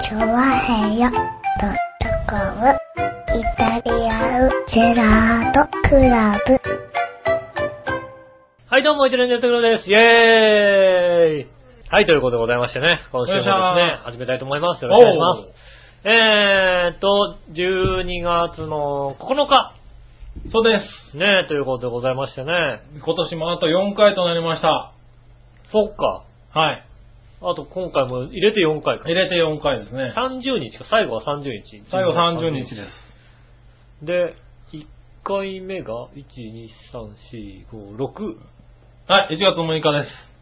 チョワヘヨドットコムイタリアンジェラートクラブ。はい、どうも、一連ネットクロです。イェーイはい、ということでございましてね、今週もですよいし始めたいと思います。よろしくお願いします。えーっと、12月の9日、そうです。ね、ということでございましてね、今年もあと4回となりました。そっか。はい。あと今回も入れて4回か入。れて4回ですね。30日か、最後は30日。最後30日です。で、1回目が、1、2、3、4、5、6。はい、1月6日です。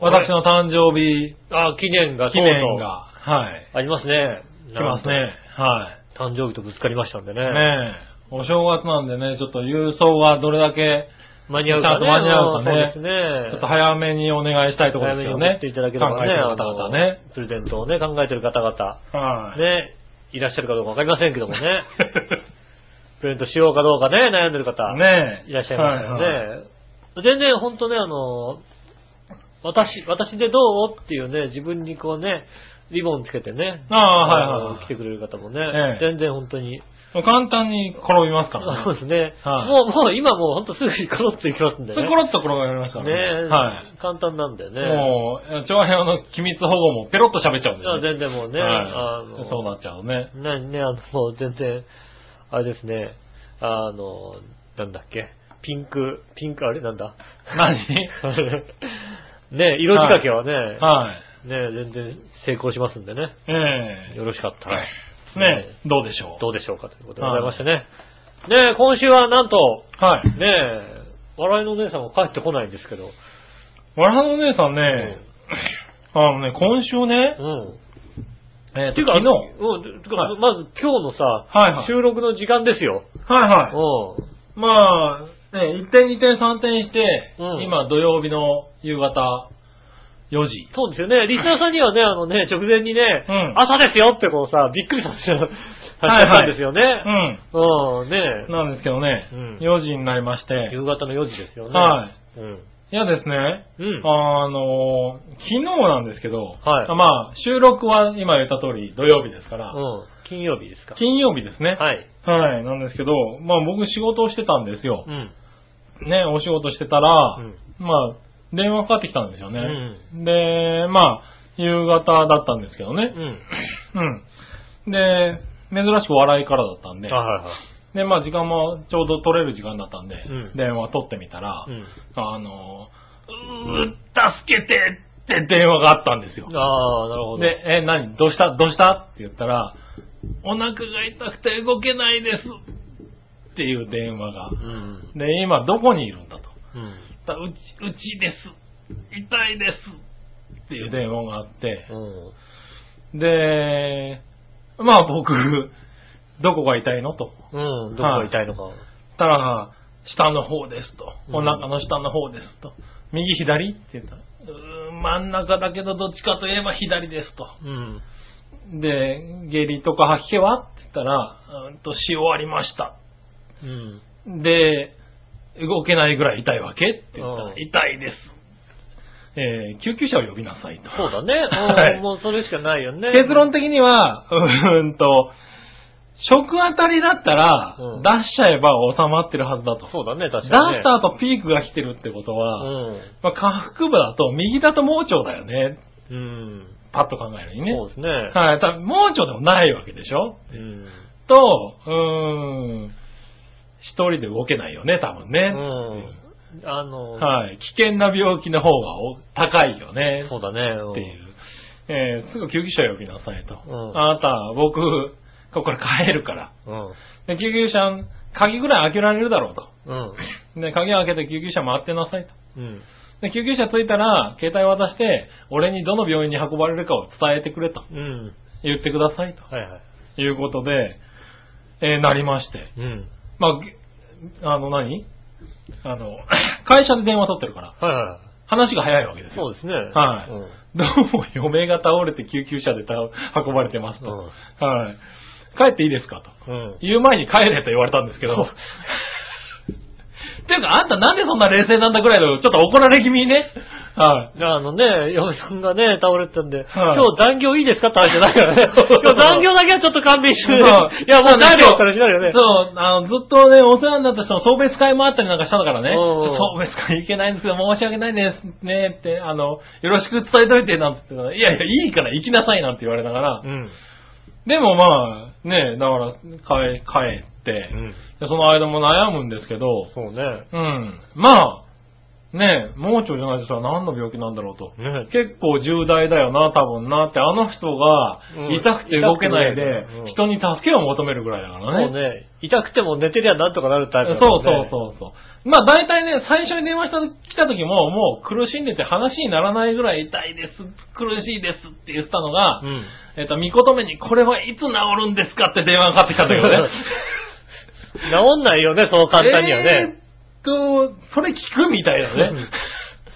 私の誕生日あ、記念が、記念が、はい。ありますね。来ますね。は誕生日とぶつかりましたんでね。い。ねえ。お正月なんでね、ちょっと郵送がどれだけ、間に合うかね。ちゃんと間に合うかねそうですね。ちょっと早めにお願いしたいところですけどね早めに送って。いただければね。考えてる方々ね。プレゼントをね、考えてる方々。はい。ね、いらっしゃるかどうかわかりませんけどもね。プレゼントしようかどうかね、悩んでる方。ねえ。いらっしゃいますよね。はいはい全然本当ね、あの、私、私でどうっていうね、自分にこうね、リボンつけてね。ああ、はいはいはいの来てくれる方もね、ええ全然本当に。簡単に転びますからね。そうですね。はいもう、もう今もう本当すぐにコロッといきますんでね。コロッと転がりますからねね。はい。簡単なんだよね。もう、長編の機密保護もペロッと喋っちゃうんで、あね。全然もうね、あのはい。そうなっちゃうね。なね、あの、もう全然、あれですね、あの、なんだっけ、ピンク、ピンク、あれなんだ？何？ね、色仕掛けはね、はい。ね、全然成功しますんでね、ええよろしかったら、ねどうでしょう。どうでしょうかということでございましてね。ね、今週はなんと、はい。ね、笑いのお姉さんが帰ってこないんですけど、わらのお姉さんね、あのね、今週ねう、ん。えっと、ていうか、昨日、うん、てかはいまず今日のさ、はいはい収録の時間ですよ。はいはい。うん。まあ、ね、1点2点3点して、うん今土曜日の夕方4時。そうですよね。リスナーさんにはね、あのね、直前にね、うん朝ですよってこうさ、びっくりさせさせ ちゃったんですよね。うん。うん、ねなんですけどね、うん4時になりまして、夕方の4時ですよね。はい。い。うん。いやですね、うん。あの、昨日なんですけど、はいまあ、収録は今言った通り土曜日ですから、うん。金曜日ですか。金曜日ですね。はい。はい、なんですけど、まあ僕仕事をしてたんですよう。ん。ね、お仕事してたら、うんまあ、電話かかってきたんですよね。うで、まあ、夕方だったんですけどねう。ん。うん。で、珍しく笑いからだったんで、はいはいで、まあ時間もちょうど取れる時間だったんで、うん電話取ってみたら、はい。うん。あの、うー、助けてって電話があったんですよ。ああ、なるほど。で、え、何？どうした？どうした？って言ったら、お腹が痛くて動けないですっていう電話がう。ん。で、今どこにいるんだと。うん。だうち、うちです。痛いです。っていう電話があって、うん。で、まあ僕、どこが痛いの？と。うん。どこが痛いのか。たら、下の方ですと。うんお腹の下の方ですと。右左って言ったら、うーん真ん中だけどどっちかといえば左ですと。うん。で、下痢とか吐き気は？って言ったら、うーんと、し終わりました。うん。で、動けないぐらい痛いわけ？って言ったら、うん痛いです。えー救急車を呼びなさいと。そうだね。はいうんもうそれしかないよね。結論的には、うーんと、食当たりだったら、うん出しちゃえば収まってるはずだと。そうだね、確出かに、ね。した後ピークが来てるってことは、うん。まあ、下腹部だと右だと盲腸だよね。うん。パッと考えるにね。そうですね。はい。多分盲腸でもないわけでしょ？うん。と、うーん、一人で動けないよね、多分ね。うん。あの、はい。危険な病気の方がお高いよね。そうだね。うんっていう。えーすぐ救急車呼びなさいと。うんあなた、僕、ここから帰るから。うん。で、救急車、鍵ぐらい開けられるだろうと。うん。で、鍵開けて救急車待ってなさいと。うん。で、救急車着いたら、携帯渡して、俺にどの病院に運ばれるかを伝えてくれと。うん。言ってくださいと。はいはい。いうことで、えーなりまして。うん。まあげ、あの何、あの、会社で電話取ってるから、はいはい。話が早いわけですよ。そうですね。はいうん。どうも嫁が倒れて救急車で倒運ばれてますと。はい。帰っていいですかと。うん。言う前に帰れと言われたんですけど。っていうか、あんたなんでそんな冷静なんだぐらいの、ちょっと怒られ気味にね。はい。あのね、嫁さんがね、倒れてたんで、はい今日残業いいですか？って話じゃないからね。今日残業だけはちょっと勘弁して。そういや、もう帰るよって話になるよね。そう、あの、ずっとね、お世話になった人の送別会もあったりなんかしたからね、送別会行けないんですけど、申し訳ないですねって、あの、よろしく伝えといて、なんつってたら、いやいや、いいから行きなさいなんて言われながら、うん。でもまあ、ね、だから、帰、帰って、うん。でその間も悩むんですけど、そうね。うん。まあ、ね、盲腸じゃないとしたら何の病気なんだろうと。ね結構重大だよな、多分なって、あの人がうん痛くて動けないでうん、人に助けを求めるぐらいだからね。もうね、痛くても寝てりゃなんとかなるタイプそうだもんねそうそうそう。まあ大体ね、最初に電話した来た時も、もう苦しんでて話にならないぐらい痛いです、苦しいですって言ってたのが、うん。えっと、見事めにこれはいつ治るんですかって電話がかかってきたんだけどね。治んないよね、そう簡単にはね。えーっと、それ聞くみたいだね。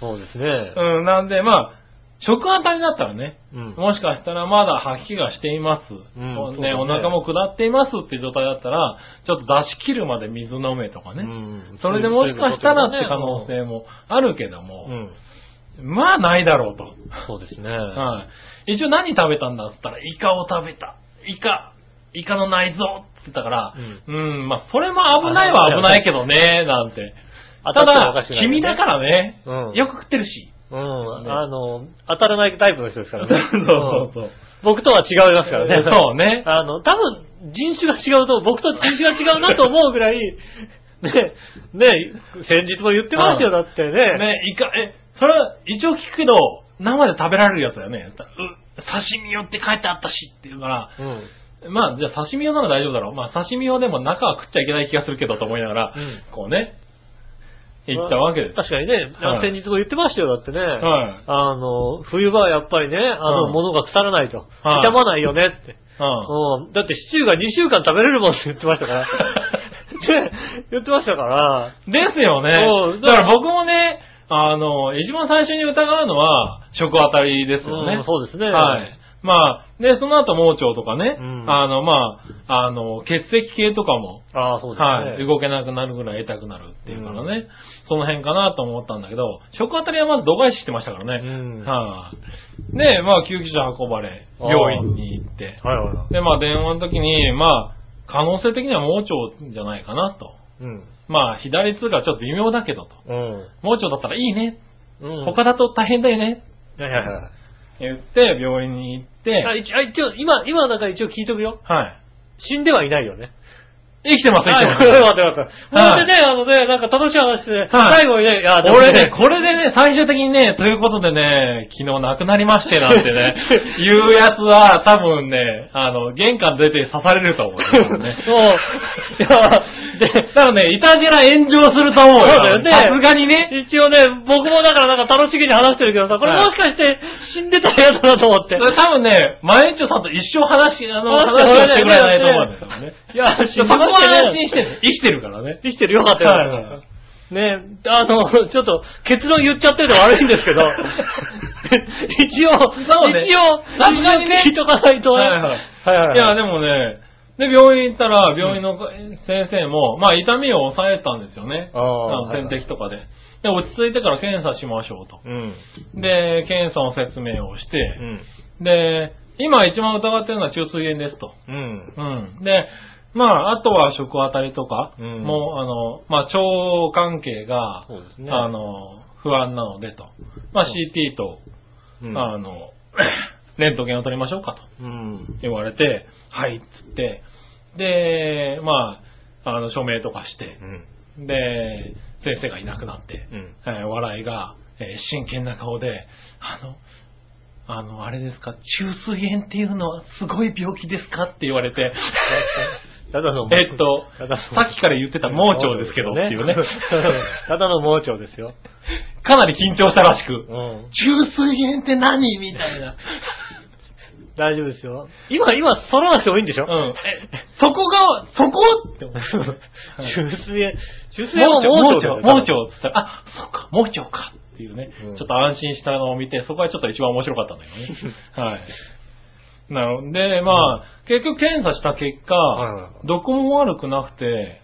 そうですね。うん、なんでまあ、食当たりだったらね、うん。もしかしたらまだ吐き気がしています。うね、そうだねお腹も下っていますっていう状態だったら、ちょっと出し切るまで水飲めとかね。うんそれでもしかしたらって可能性もあるけども、うん。まあないだろうと。そうですね。はい。一応何食べたんだって言ったら、イカを食べた。イカ、イカの内臓ってたから、うん、まあそれも危ないは危ないけどね、なんて。ただ君だからね、うんよく食ってるし。うん。ねあの、当たらないタイプの人ですからね。そうそうそう。僕とは違いますからね。そうね。あの、多分、人種が違うと、僕と人種が違うなと思うぐらい、ね、ね、先日も言ってましたよ、だってね。ね、イカ、え、それは一応聞くけど、生で食べられるやつだよね。う、刺身用って書いてあったしって言うから、うん。まあ、じゃあ刺身用なら大丈夫だろう。まあ、刺身用でも中は食っちゃいけない気がするけどと思いながら、うんこうね、行ったわけです。確かにね、はい先日も言ってましたよ、だってね。はいあの、冬場はやっぱりね、あの、うん物が腐らないと。はい傷まないよねって。うん。うん。だってシチューが2週間食べれるもんって言ってましたから。ね、言ってましたから。ですよねうん。だから僕もね、あの、一番最初に疑うのは、食当たりですよね。うんそうですね。はい。まあ、で、その後盲腸とかね、うんあの、まあ、あの、血液系とかも、ああ、そうですね。はい、動けなくなるぐらい痛くなるっていうからね、その辺かなと思ったんだけど、食当たりはまず度外視してましたからね。うんはい、で、まあ、救急車運ばれ、病院に行って、はいはいはい。で、まあ、電話の時に、まあ、可能性的には盲腸じゃないかなと。うん。まあ、左通がちょっと微妙だけどと。うん。盲腸だったらいいね。うん。他だと大変だよね。はいはいはい。言って、病院に行って、あ一あ一応、今、今だから一応聞いとくよ。はい。死んではいないよね。生きてます、生きてます。はい、よかったよかった。はいそれでね、あのね、なんか楽しい話で、はい最後にね、いや、俺ね、これでね、最終的にね、ということでね、昨日亡くなりましてなんてね、言うやつは多分ね、あの、玄関出て刺されると思うよ、ね。もう、いや、で、だからね、いたじら炎上すると思うよ。そうだよねさすがにね。一応ね、僕もだからなんか楽しげに話してるけどさ、これはいもしかして死んでたやつだと思って。多分ね、マエッチョさんと一生話、あの、話話をしてくれないと思うんですよね。いや、死んで安心してね、生きてるからね。生きてるよかったよ。はいはいはいねあの、ちょっと結論言っちゃってるの悪いんですけど、一応、ね一応、さすがにね聞いとかないとね。はいはいはいはいいや、でもね、で、病院行ったら、病院の先生も、まあ、痛みを抑えたんですよね。あーのはいはい点滴とかで。で、落ち着いてから検査しましょうと。うん。で、検査の説明をしうて、ん。で、今一番疑ってるのは中水炎ですと。うん。うん。で、まあ、あとは食当たりとか、うんもう、あの、まあ、腸関係が、そうですね。あの、不安なのでと。まあ、CT と、うん、あの、レントゲンを取りましょうかと。うん。言われて、はい、っつって、で、まあ、あの、署名とかして、うん。で、先生がいなくなって、うん。えー笑いが、えー真剣な顔で、あの、あの、あれですか、中水炎っていうのはすごい病気ですかって言われて、ただの、えっと、さっきから言ってた盲腸ですけどっていうね、ただの盲腸ですよ。かなり緊張したらしく、うん。中水炎って何みたいな。大丈夫ですよ。今、今、揃わなくてもいいんでしょ？うん。え、そこが、そこ？って思。中水炎、中水盲炎盲腸、盲腸って言ったら、あ、そっか、盲腸かっていうね、うんちょっと安心したのを見て、そこはちょっと一番面白かったんだけどね。はい。なので、まあ、結局検査した結果、はいはい。はいどこも悪くなくて、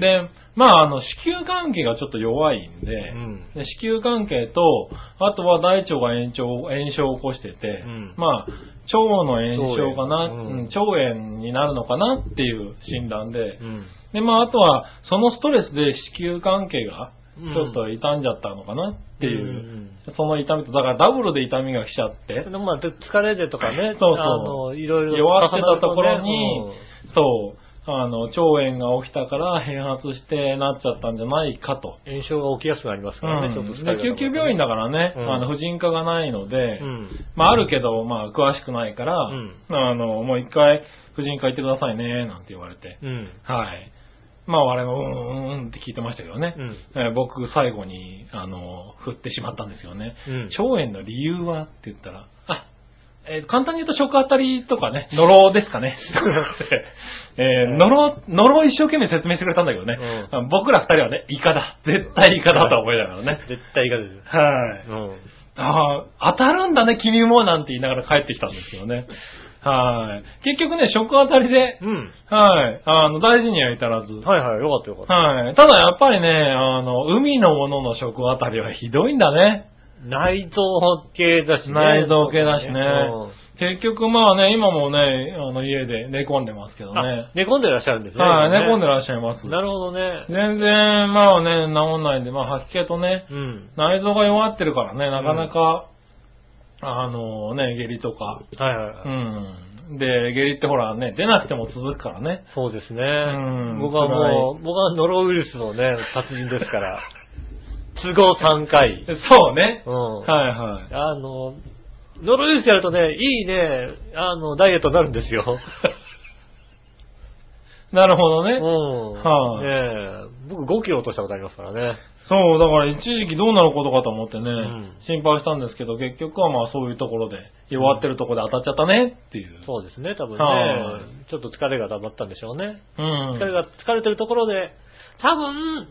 で、まあ、あの、子宮関係がちょっと弱いんで、うん。で子宮関係と、あとは大腸が炎症炎症を起こしてて、うん。まあ、腸の炎症かな、腸炎うん。うん腸炎になるのかなっていう診断で、うん。で、まあ、あとは、そのストレスで子宮関係がうんちょっと傷んじゃったのかなっていう、うん。その痛みと、だからダブルで痛みが来ちゃって、でもまあ、で疲れでとかね、そうそう。あの、いろいろ弱ってたところにそう、あの、腸炎が起きたから併発してなっちゃったんじゃないかと。炎症が起きやすくなりますからね、ちょっと疲れで救急病院だからね、うん。あの、婦人科がないので、うん。まあ、あるけど、まあ、詳しくないから、うん。あの、もう一回、婦人科行ってくださいね、なんて言われて。うん。はい。まあ、我々も、うんうんうんって聞いてましたけどね。うん。えー僕、最後に、あの、振ってしまったんですよね。うん。腸炎の理由はって言ったら、あ、えー簡単に言うと食当たりとかね、ノロですかね。えー、ノロ、ノ一生懸命説明してくれたんだけどね。僕ら二人はね、イカだ。絶対イカだと思いながらね。絶対いかですよ。はい。うん。ああ、当たるんだね、君も、なんて言いながら帰ってきたんですけどね。はい。結局ね、食当たりで、うん。はい。あの、大事には至らず。はいはい、よかったよかった。はい。ただやっぱりね、あの、海のものの食当たりはひどいんだね。内臓系だしね。内臓系だしねうん結局まあね、今もね、あの、家で寝込んでますけどねあ。寝込んでらっしゃるんですね。はい、寝込んでる。らっしゃいます。なるほどね。全然、まあね、治んないんで、まあ吐き気とね、うん。内臓が弱ってるからね、なかなか、あのね、下痢とか、はいはいはい。うん。で、下痢ってほらね、出なくても続くからね。そうですね。ん僕はもう、僕はノロウイルスのね、達人ですから。都合3回。そうね。うん。はいはい。あの、ノロウイルスやるとね、いいね、あの、ダイエットになるんですよ。なるほどね。うん。はいねえ僕5キロ落としたことありますからね。そう、だから一時期どうなることかと思ってね、ん心配したんですけど、結局はまあそういうところで、弱ってるところで当たっちゃったねっていう。そうですね、多分はね。ちょっと疲れが溜まったんでしょうね。うん。疲れが、疲れてるところで、多分、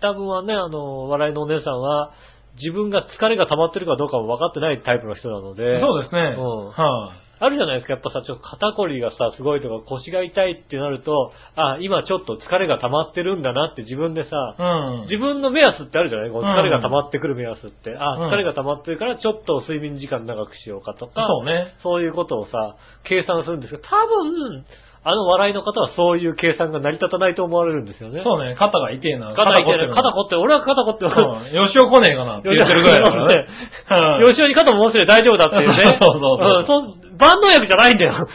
多分はね、あの、笑いのお姉さんは、自分が疲れが溜まってるかどうかも分かってないタイプの人なので、そうですね。うんはい、あるじゃないですか、やっぱさ、ちょっと肩こりがさ、すごいとか腰が痛いってなると、あ、今ちょっと疲れが溜まってるんだなって自分でさ、うん。自分の目安ってあるじゃない？こううん疲れが溜まってくる目安って。あ、うん疲れが溜まってるからちょっと睡眠時間長くしようかとか、そうね。そういうことをさ、計算するんですけど、多分、あの笑いの方はそういう計算が成り立たないと思われるんですよね。そうね、肩が痛えな。肩痛いね。肩こ凝ってる、俺は肩凝ってる。うん。よしお来ねえかなって言ってるぐらいだからね。はいよしおに肩ももうすれば大丈夫だっていうね。そうそうそうそうん万能薬じゃないんだよ。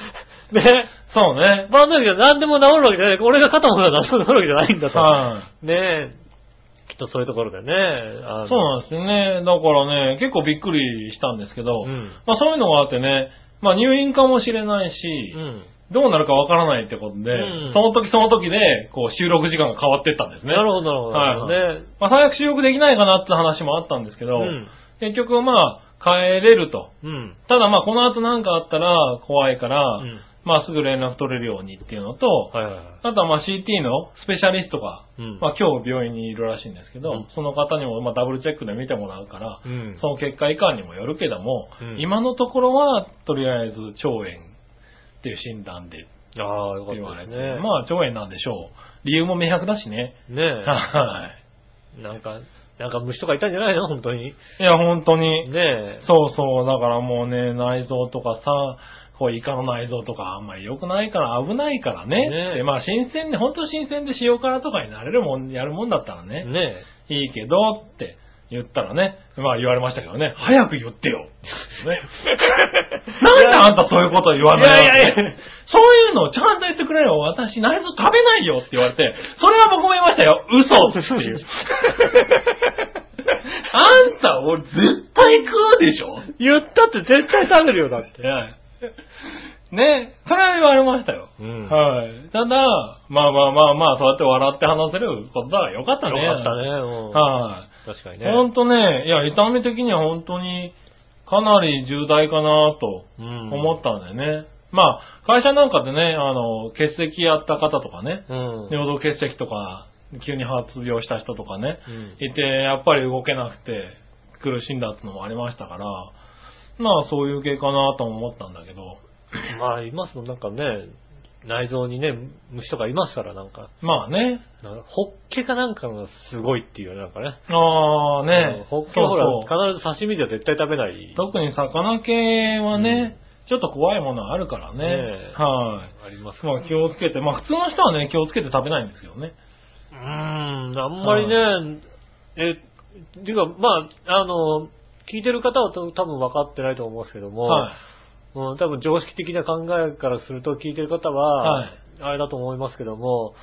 ね。そうね。万能薬じゃ何でも治るわけじゃない。俺が肩も治るわけじゃないんだと。はねえ。きっとそういうところでね。そうなんですよね。だからね、結構びっくりしたんですけど、うんまあそういうのがあってね、まあ入院かもしれないし、うん。どうなるかわからないってことで、うんその時その時で、こう収録時間が変わってったんですね。なるほど、なるほど。はいなるほどね。まあ最悪収録できないかなって話もあったんですけど、うん結局まあ帰れると。うん。ただまあこの後なんかあったら怖いから、うんまあすぐ連絡取れるようにっていうのと、はいはいはい。あとはまあ CT のスペシャリストが、うんまあ今日病院にいるらしいんですけど、うんその方にもまあダブルチェックで見てもらうから、うんその結果以下にもよるけども、うん今のところはとりあえず腸炎っていう診断でああ、よかったですね。まあ腸炎なんでしょう。理由も明白だしね。ね はい。え。なんか、なんか虫とかいたんじゃないの？本当に。いや、本当に。ねえ。そうそう、だからもうね、内臓とかさ、こうイカの内臓とかあんまり良くないから危ないからね。ねでまあ新鮮で、本当新鮮で塩辛とかになれるもん、やるもんだったらね、ねいいけどって言ったらね、まあ言われましたけどね、早く言ってよ。ね、なんであんたそういうこと言わないの？いやいやいやそういうのをちゃんと言ってくれよ。私内臓食べないよって言われて、それは僕も言いましたよ。嘘っていう。あんた、俺絶対食うでしょ？え。言ったって絶対食べるよ、だって。はい。ね、それは言われましたよ。うんはい。ただ、まあまあまあまあ、そうやって笑って話せることだからよかったね。よかったね。うんは確かにい。ね。ほんとね、いや、痛み的には本当にかなり重大かなとうん思ったんだよね。まあ、会社なんかでね、あの、欠席やった方とかね、うん。尿道結石とか、急に発病した人とかね、うんいて、やっぱり動けなくて苦しんだってのもありましたから、まあそういう系かなとも思ったんだけど、まあ、いますもん、なんかね、内臓にね、虫とかいますから、なんか。まあね。ホッケかなんかがすごいっていう、なんかね。ああねうん。ホッケそうはほら、必ず刺身じゃ絶対食べない。特に魚系はね、ちょっと怖いものあるからね。ねえはい。ありますまあ気をつけて、まあ普通の人はね、気をつけて食べないんですけどね。うーん、あんまりね、え、っていうか、まあ、あの、聞いてる方はと多分分かってないと思うんですけども、はい。うん、多分常識的な考えからすると聞いてる方は、はいあれだと思いますけども、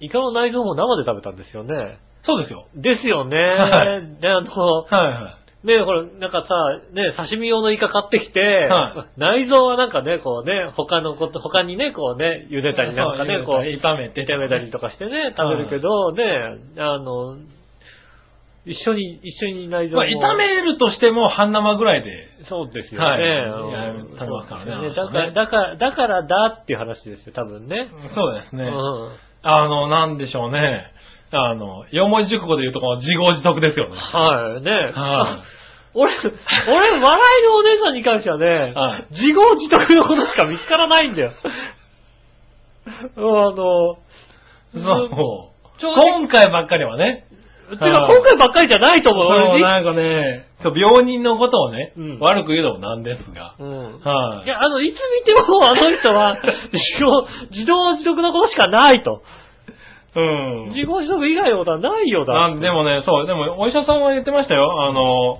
イカの内臓も生で食べたんですよね。そうですよ。ですよね。はいで、あの、はいはい。ねほら、なんかさ、ね刺身用のイカ買ってきて、は内臓はなんかね、こうね、他のこと、他にね、こうね、茹でたりなんかね、こう、炒めて。炒めたりとかしてね、食べるけど、ね、あの、一緒に、一緒に内臓まあも炒めるとしても半生ぐらいで。そうですよね。はい食べますからねそうですよだから、だから、だからだっていう話ですよ、多分ね。そうですね。うんあの、なんでしょうね。あの、四文字熟語で言うとこの自業自得ですよね。はい、ね。はい 俺、俺、笑いのお姉さんに関してはね、はい自業自得のことしか見つからないんだよ。あの、そう。今回ばっかりはね。てか今回ばっかりじゃないと思う、そう俺なんかね、病人のことをね、うん悪く言うのもなんですが。うん。はいいや、あの、いつ見てもあの人は、自動、自動自得のことしかないと。うん。自業自得以外のことはないよだ。なんでもね、そう、でもお医者さんは言ってましたよ。あの、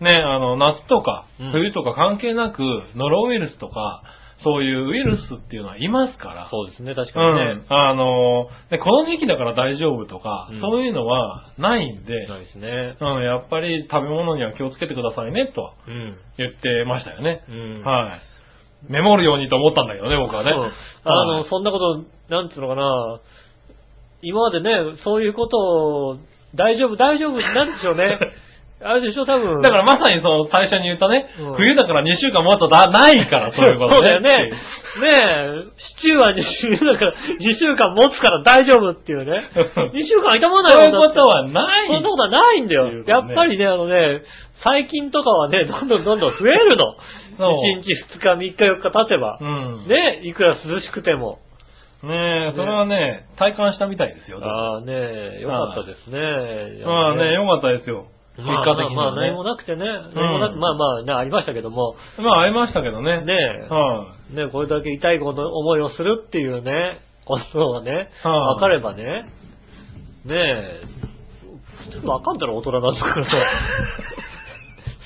ね、あの、夏とかうん冬とか関係なく、ノロウイルスとか、そういうウイルスっていうのはいますから。そうですね、確うかにねん。。あの、でこの時期だから大丈夫とか、うんそういうのはないんで、ないですね。うん、やっぱり食べ物には気をつけてくださいね、と。言ってましたよね。うん。はい。メモるようにと思ったんだけどね、僕はね。あの、はいそんなこと、なんつうのかな、今までね、そういうことを、大丈夫、大丈夫、なんでしょうね。あれでしょ、多分。だからまさにその最初に言ったね、うん冬だから2週間もっとだないから、そういうことそうだよね。ねえ、シチューは2週だから、2週間持つから大丈夫っていうね。2週間痛まないそういうもんだってことはない。そんなことはないんだよ。やっぱりね、あのね、最近とかはね、どんどんどんどん増えるの。そう1日2日3日4日経てば。うん。ね、いくら涼しくても。ねえ、それはね、体感したみたいですよ。ああね、よかったですね。まあね、よかったですよ。結まあ果的にまあまあ。何もなくてね。何もなくまあまあね、ありましたけども。まあ、会いましたけどね。ねはね、これだけ痛いこと思いをするっていうね、ことがね、はいわかればね、ねえ、普通わかんだろ、大人なんだからさ。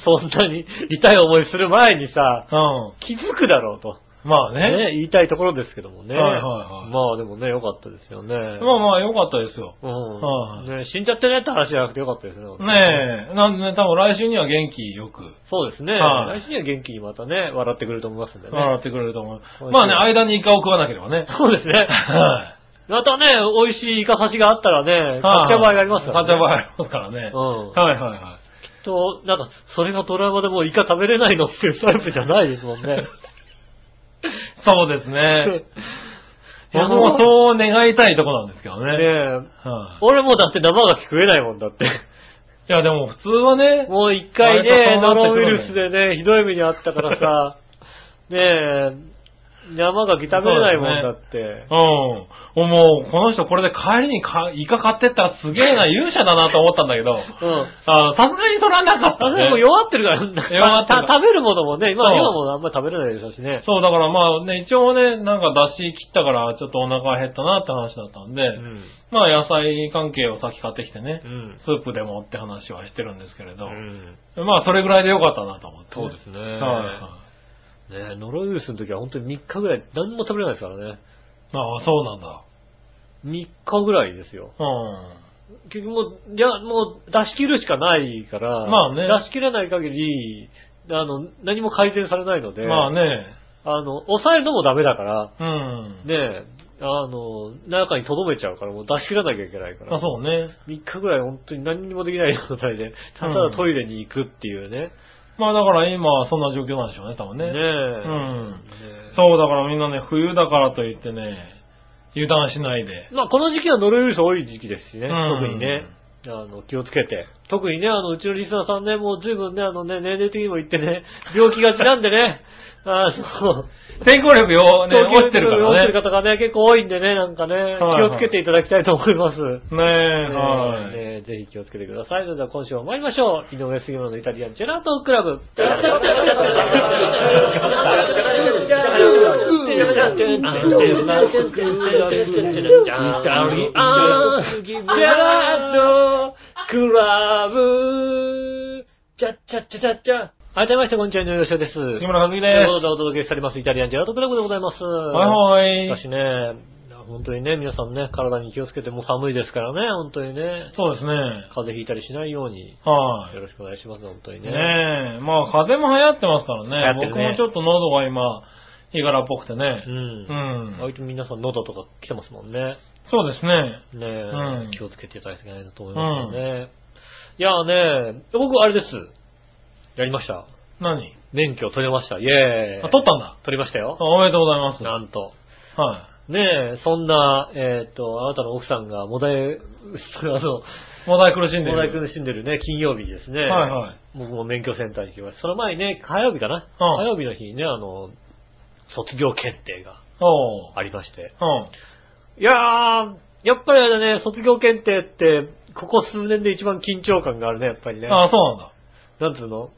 そんなに痛い思いする前にさ、い。うん。気づくだろうと。まあね。ね、言いたいところですけどもね。はいはいはいまあでもね、よかったですよね。まあまあ、よかったですよ。うん。はいね、死んじゃってねって話じゃなくてよかったですね。ねえ、なんでね、多分来週には元気よくそうですね。はい来週には元気にまたね、笑ってくれると思いますんでね。笑ってくれると思う。まあね、間にイカを食わなければね。そうですね。はい。またね、美味しいイカ刺しがあったらね、買っちゃう場合がありますからね。買っちゃう場合ありますからね。うん。はいはいはい。と、なんか、それがトラウマでもうイカ食べれないのっていうタイプじゃないですもんね。そうですね。僕もそう願いたいとこなんですけどね。ねえはい俺もだって生ガキ食えないもんだって。いやでも普通はね、もう一回ねノロウイルスでね、ひどい目にあったからさ、ねえ、生ガキ食べれないもんだって。うん。もう、この人これで帰りにかイカ買ってったらすげえな、勇者だなと思ったんだけど、うん。あのさすがにそれはなかったあね。でも弱ってるから、弱ってる食べるものもね、今今もあんまり食べれないでしょうしね。そう、だからまあね、一応ね、なんか出し切ったからちょっとお腹減ったなって話だったんで、うん。まあ野菜関係を先買ってきてね、うん。スープでもって話はしてるんですけれど、うん。まあそれぐらいでよかったなと思って、そうですね。はねノロウイルスの時は本当に3日ぐらい何も食べれないですからね。い。ああ、そうなんだ。3日ぐらいですよ。うん。結局もう、いや、もう出し切るしかないから、まあね出し切らない限り、あの、何も改善されないので、まあね、あの、抑えるのもダメだから、うん。ねあの、中に留めちゃうから、もう出し切らなきゃいけないから。あそうね。3日ぐらい本当に何にもできない状態で、ただトイレに行くっていうね。まあだから今はそんな状況なんでしょうね、多分ね。ねえ。うんそう、だからみんなね、冬だからといってね、油断しないで。まあ、この時期はノロウイルス多い時期ですしね、うん特にね、あの、気をつけて。特にね、あの、うちのリスナーさんね、もう随分ね、あのね、年齢的にも言ってね、病気がちなんでね、あの、抵抗力よ、ね、落ちてるか落ちてるらね。方がね、結構多いんでね、なんかね、はいはい気をつけていただきたいと思います。ねえ、はい。ねねぜひ気をつけてください。それでは今週も参りましょう。井上杉村のイタリアンジェラートクラブ。改めまして、こんにちは、井上芳です。杉村和樹とです。いうことでお届けしております、イタリアンジェラートクラブでございます。はいはい。しかしね、本当にね、皆さんね、体に気をつけて、もう寒いですからね、本当にね、そうですね。風邪ひいたりしないように、はよろしくお願いします、本当にい。ね。ねえ、まあ風邪も流行ってますからね。ね僕もちょっと喉が今、いがらっぽくてねう。ん。うん。割と皆さん喉とか来てますもんね。そうですね。ねえ、うん気をつけていただきたいなと思いますよね。いやーね、僕あれです。やりました。何？免許取れました。イェーイ。あ、取ったんだ。取りましたよあ。おめでとうございます。なんと。はねえ、そんな、えっ、と、あなたの奥さんが、もだえ、あの、い。問題苦しんでる。もだえ苦しんでるね、金曜日にですね。はいはい。僕も免許センターに来ました。その前にね、火曜日かな、うん火曜日の日にね、あの、卒業検定が。ありまして。うん。いやー、やっぱりあれだね、卒業検定って、ここ数年で一番緊張感があるね、やっぱりね。ああ、そうなんだ。なんつうの？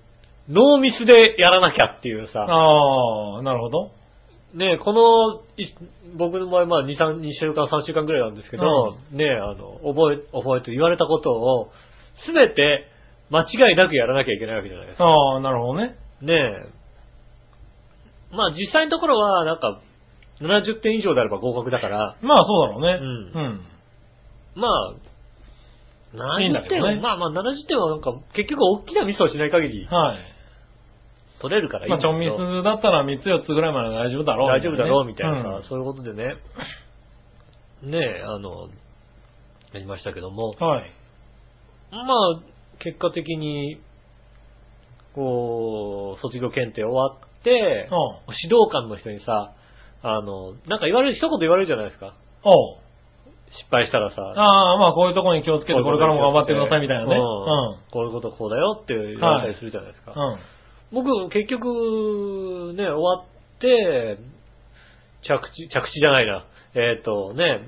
ノーミスでやらなきゃっていうさ。ああ、なるほど。ねこの、い僕の場合、まあ、2、3、2週間、3週間ぐらいなんですけど、ねあの、覚え、覚えて言われたことを、すべて間違いなくやらなきゃいけないわけじゃないですか。ああ、なるほどね。ねえ。まあ、実際のところは、なんか、70点以上であれば合格だから、まあそうだろうね。うんうん。まあ、いいんだ70点は、けどねまあまあ70点はなんか、結局大きなミスをしない限りはい。取れるからいいまあ、ちょんミスだったら3つ4つぐらいまで大丈夫だろう、大丈夫だろうみたいなさ、うんそういうことでね、ねえ、あの、やりましたけども、はい。まあ、結果的に、こう、卒業検定終わって、おう指導官の人にさ、あの、なんか言われる、一言言われるじゃないですか。失敗したらさ、ああ、まあこういうとこに気をつけてこれからも頑張ってくださいみたいなね。ううんん。こういうことこうだよって言われたりするじゃないですか。うん。僕、結局、ね、終わって、着地、着地じゃないな。えっ、とね、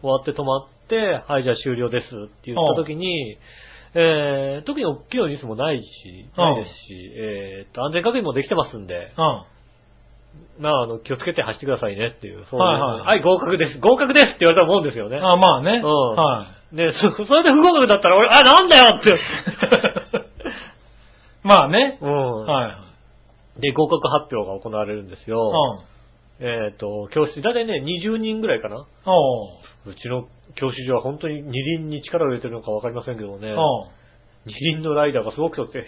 終わって止まって、はい、じゃあ終了ですって言った時に、えー、特に大きなミスもないし、ないですし、えっ、と、安全確認もできてますんで、うん。まあ、あの、気をつけて走ってくださいねっていう、そういうはいはいはい、合格です。合格ですって言われたもんですよね。ああ、まあね。うんはい。ね、そ、それで不合格だったら俺、あ、なんだよって。まあね。うん。はい。で、合格発表が行われるんですよ。うん。えっ、と、教室、だいたいね、20人ぐらいかな。おううちの教習所は本当に二輪に力を入れてるのかわかりませんけどもね、おう二輪のライダーがすごくとって、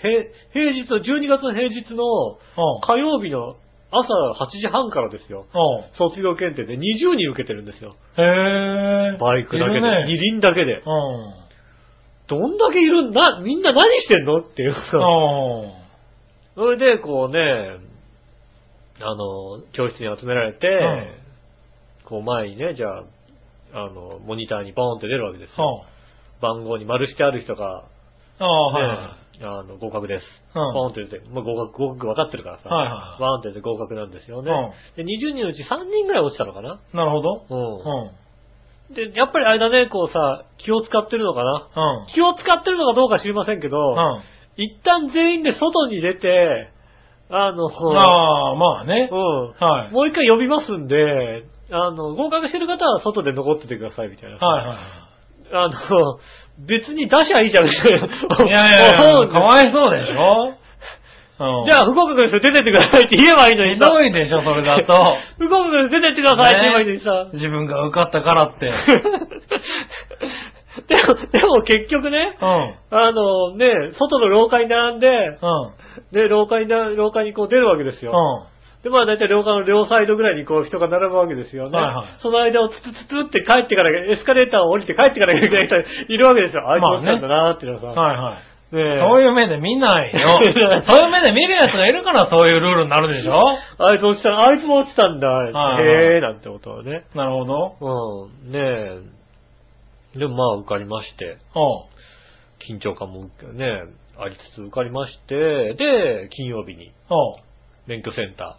平平日の、12月の平日のおう火曜日の朝8時半からですよ。おう卒業検定で20人受けてるんですよ。へえ。バイクだけで。いる二ね。輪だけで。うん。どんだけいるんだ？みんな何してんの？っていう。それで、こうね、あの、教室に集められて、んこう前にね、じゃあ、あの、モニターにボーンって出るわけですよ。番号に丸してある人が、あはいはあの、合格です。うんボーンって出て、まあ、合格、合格分かってるからさ、はいはいバーンって出て合格なんですよね。うんで、20人のうち3人ぐらい落ちたのかな？い。なるほど。う。うんん。で、やっぱりあれだね、こうさ、気を使ってるのかな？うん。気を使ってるのかどうか知りませんけど、うん。一旦全員で外に出て、あの、ああ、まあねう。ん。はい。もう一回呼びますんで、あの、合格してる方は外で残っててくださいみたいな。はいはい。あの、別に出しゃいいじゃんみたいな。いやいやいや、かわいそうでしょ？うん。じゃあ、不合格の人出てってくださいって言えばいいのにひさ。どいでしょ、それだと。不合格の人出てってくださいって言えばいいのにさ。自分が受かったからって。でも、でも結局ね、うん。あのね、外の廊下に並んで、うん。で、廊下にな、廊下にこう出るわけですよ。うん。で、まあ大体廊下の両サイドぐらいにこう人が並ぶわけですよね。はいはいその間をツツツツって帰ってから、エスカレーターを降りて帰ってからいけない人いるわけですよ。あいあね落ちたんだなーっていうのはさ。はいはい。ねえそういう目で見ないよ。そういう目で見るやつがいるからそういうルールになるでしょあいつ落ちた、あいつも落ちたんだ。はいはいへえーなんてことはね。なるほど。うん。ねえ。でもまあ受かりまして、緊張感もね、ありつつ受かりまして、で、金曜日に免許センタ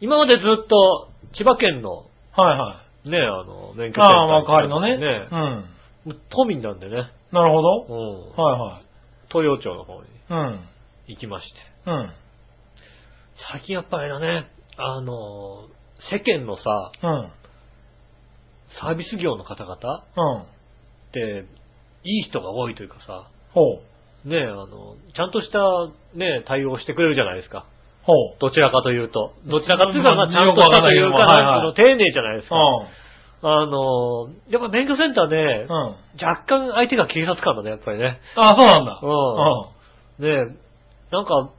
今までずっと千葉県のはいはい。ね、あの、免許センターああ、まあ代わりのね。ねう、ん。都民なんでね、なるほど。うん。はいはい。東洋町の方にうん。行きまして。うん。最近やっぱりだね、あの、世間のさ、うん。サービス業の方々っうん。て、いい人が多いというかさ、ほう。ね、あの、ちゃんとしたね、対応してくれるじゃないですか。ほう。どちらかというと。どちらかというと、ちゃんとしたというか、よくわかんないけどもなんつうの、丁寧じゃないですか。うあの、やっぱ免許センターで、ん。うん。若干相手が警察官だね、やっぱりね。あ、そうなんだ。うんねなんか、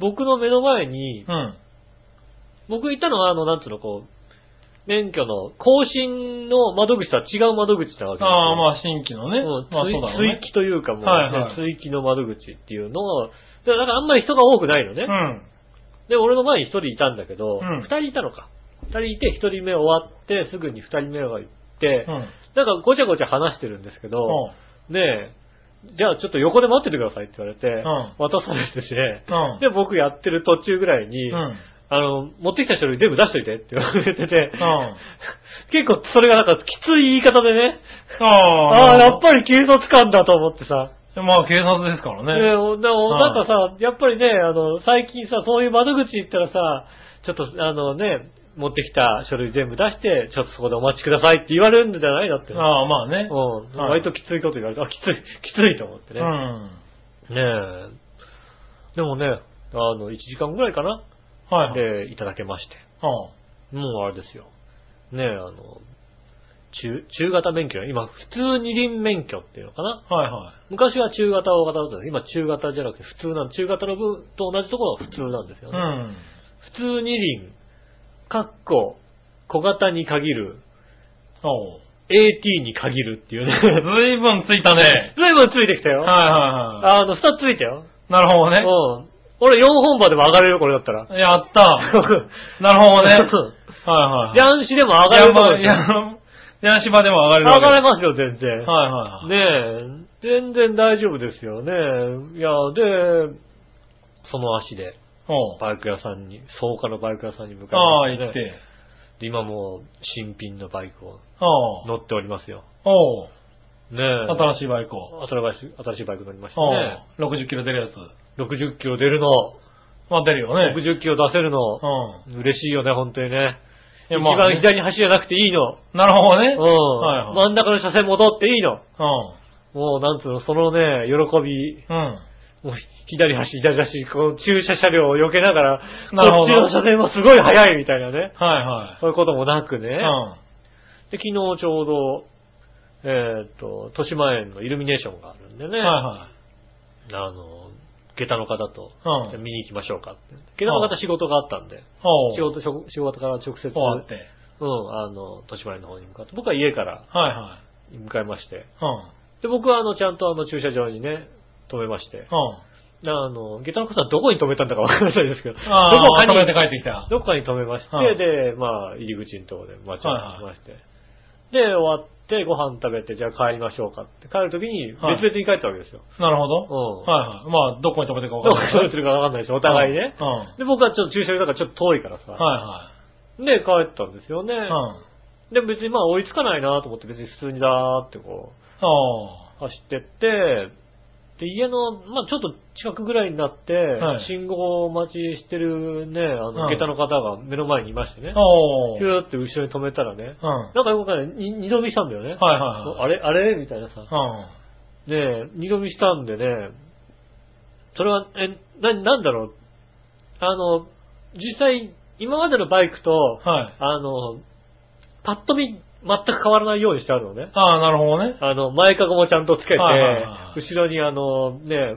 僕の目の前に、うん。うん。僕行ったのは、あの、なんつうの、こう、免許の更新の窓口とは違う窓口なわけですよ。ああ、まあ、新規のね。うんまあ、そうね。追追記というかもう、はいはいね追記の窓口っていうのを、でなんかあんまり人が多くないのね。うん。で、俺の前に一人いたんだけど、うん二、人いたのか。二人いて、一人目終わって、すぐに二人目が行って、うん。なんかごちゃごちゃ話してるんですけど、うん。ねえ、じゃあちょっと横で待っててくださいって言われて、ん渡されてて、うん。で、僕やってる途中ぐらいに、うん。あの、持ってきた書類全部出しといてって言われてて、うん。結構それがなんかきつい言い方でね、あああ、やっぱり警察官だと思ってさ、り。まあ、警察ですからね、ね。でもなんかさ、やっぱりね、あの、最近さ、そういう窓口行ったらさ、ちょっとあのね、持ってきた書類全部出して、ちょっとそこでお待ちくださいって言われるんじゃないだって。ああ、まあね。うん。はい割ときついこと言われて、あ、きつい、きついと思ってね。うん。ねえ。でもね、あの、1時間ぐらいかなはい。で、いただけまして。うん。もうあれですよ。ねえ、あの、中、中型免許今、普通二輪免許っていうのかなはいはい。昔は中型、大型だったんです今、中型じゃなくて普通なん中型の分と同じところは普通なんですよね。うん。普通二輪、かっこ、小型に限る、おう。AT に限るっていうね。ずいぶんついたね。随分ついてきたよ。はいはいはあの、二つついたよ。い。なるほどね。うん。俺4本場でも上がれるよ、これだったら。やった。なるほどね。はいはい。ジャンシでも上がれると思うんですよいや、ヤンシバでも上がれる上がれますよ、全然。はいはい。ねえ、全然大丈夫ですよね。いや、で、その足で。バイク屋さんに、草加のバイク屋さんに向かいああ、まして、ね。行って。で今もう新品のバイクを。乗っておりますよ。おう。ねえ。新しいバイクを。新しい新しいバイク乗りましたね。。60キロ出るやつ。60キロ出るの、まあ出るよね。60キロ出せるの、うん。嬉しいよね、本当にね。一番左に走らなくていいの。なるほどね。うん。はいはい真ん中の車線戻っていいの。うもう、なんつうの、そのね、喜び、ん。うん。もう左走、左走、この駐車車両を避けながら、こっちの車線はすごい速いみたいなね。はいはそういうこともなくね。い。うん。で、昨日ちょうど、えーっと、豊島園のイルミネーションがあるんでね。はいはあの、下駄の方と、うん見に行きましょうかって。下駄の方仕事があったんで。仕事、仕仕事から直接。うん、あの、豊島園の方に向かって、僕は家からはいはい。向かいまして、うん。で、僕はあの、ちゃんとあの、駐車場にね、止めまして、うん。あの、下駄の方はどこに止めたんだかわからないですけど、ああ、どこかに止めて帰ってきた。どこかに止めまして、はいで、まあ、入り口のところで待ち合わせしまして、で、終わってご飯食べて、じゃあ帰りましょうかって、帰るときに別はい々に帰ったわけですよ。なるほど。うん。はいはい。まあ、どこに止めてるか分どこかんない。に止めてるかわかんないし、お互いね。うん。はで、僕はちょっと駐車場だからちょっと遠いからさ。いはで、帰ったんですよね。い。うん。で、別にまあ追いつかないなと思って別に普通にだーってこ。う、走ってって、で、家の、まあちょっと近くぐらいになって、はい信号待ちしてるね、あの、うん下駄の方が目の前にいましてね。おう。ヒューって後ろに止めたらね、なんかよくわかんない。に二度見したんだよね。はいあれあれ？みたいなさ。はい。ねえ、二度見したんでね、それは、え、な、なんだろう。あの、実際、今までのバイクと、うん。はい。あの、パッと見、全く変わらないようにしてあるのね。ああ、なるほどね。あの、前かごもちゃんとつけて、はいはいはい後ろにあの、ね、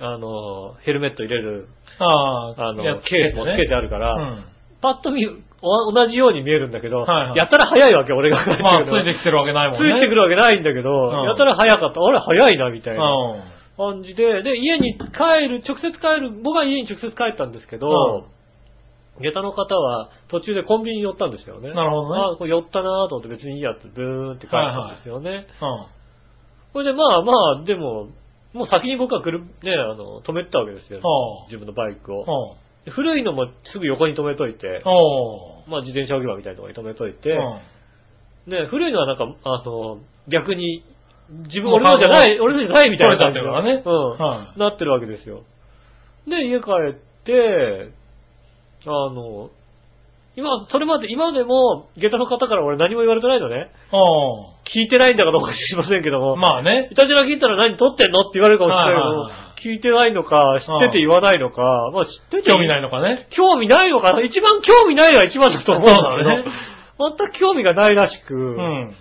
あの、ヘルメット入れる、ああ、あの、ケースもつけてあるかうら、ん。パッと見、お同じように見えるんだけど、はいはいやたら早いわけ、俺が。まあ、ついてきてるわけないもんつね。いてくるわけないんだけど、んやたら早かった。あれ、早いな、みたいなうん。感じで、で、家に帰る、直接帰る、僕は家に直接帰ったんですけど、うん下駄の方は途中でコンビニに寄ったんですよね。なるほどねあ、これ寄ったなと思って別にいいやつ、ブーンって帰ったんですよね。うん。これでまあまあ、でも、もう先に僕は来る、ね、あの、止めてたわけですよ。は自分のバイクを。あ。古いのもすぐ横に止めといて。まあ自転車置き場みたいなところに止めといて、うん。ね、古いのはなんか、あの、逆に、自分、俺のじゃない、俺のじゃないみたいな感じ取れちゃってるからねうん、はなってるわけですよ。で、家帰って、あの、今、それまで、今でも、下駄の方から俺何も言われてないのね。お聞いてないんだかどうか知りませんけども。ー。まあね。いたじら聞いたら何撮ってんのって言われるかもしれないけど、聞いてないのか、知ってて言わないのか、まあ知ってて興味ないのかね。興味ないのかな一番興味ないのが一番だと思うんだけど、そうだね全く興味がないらしく、うん。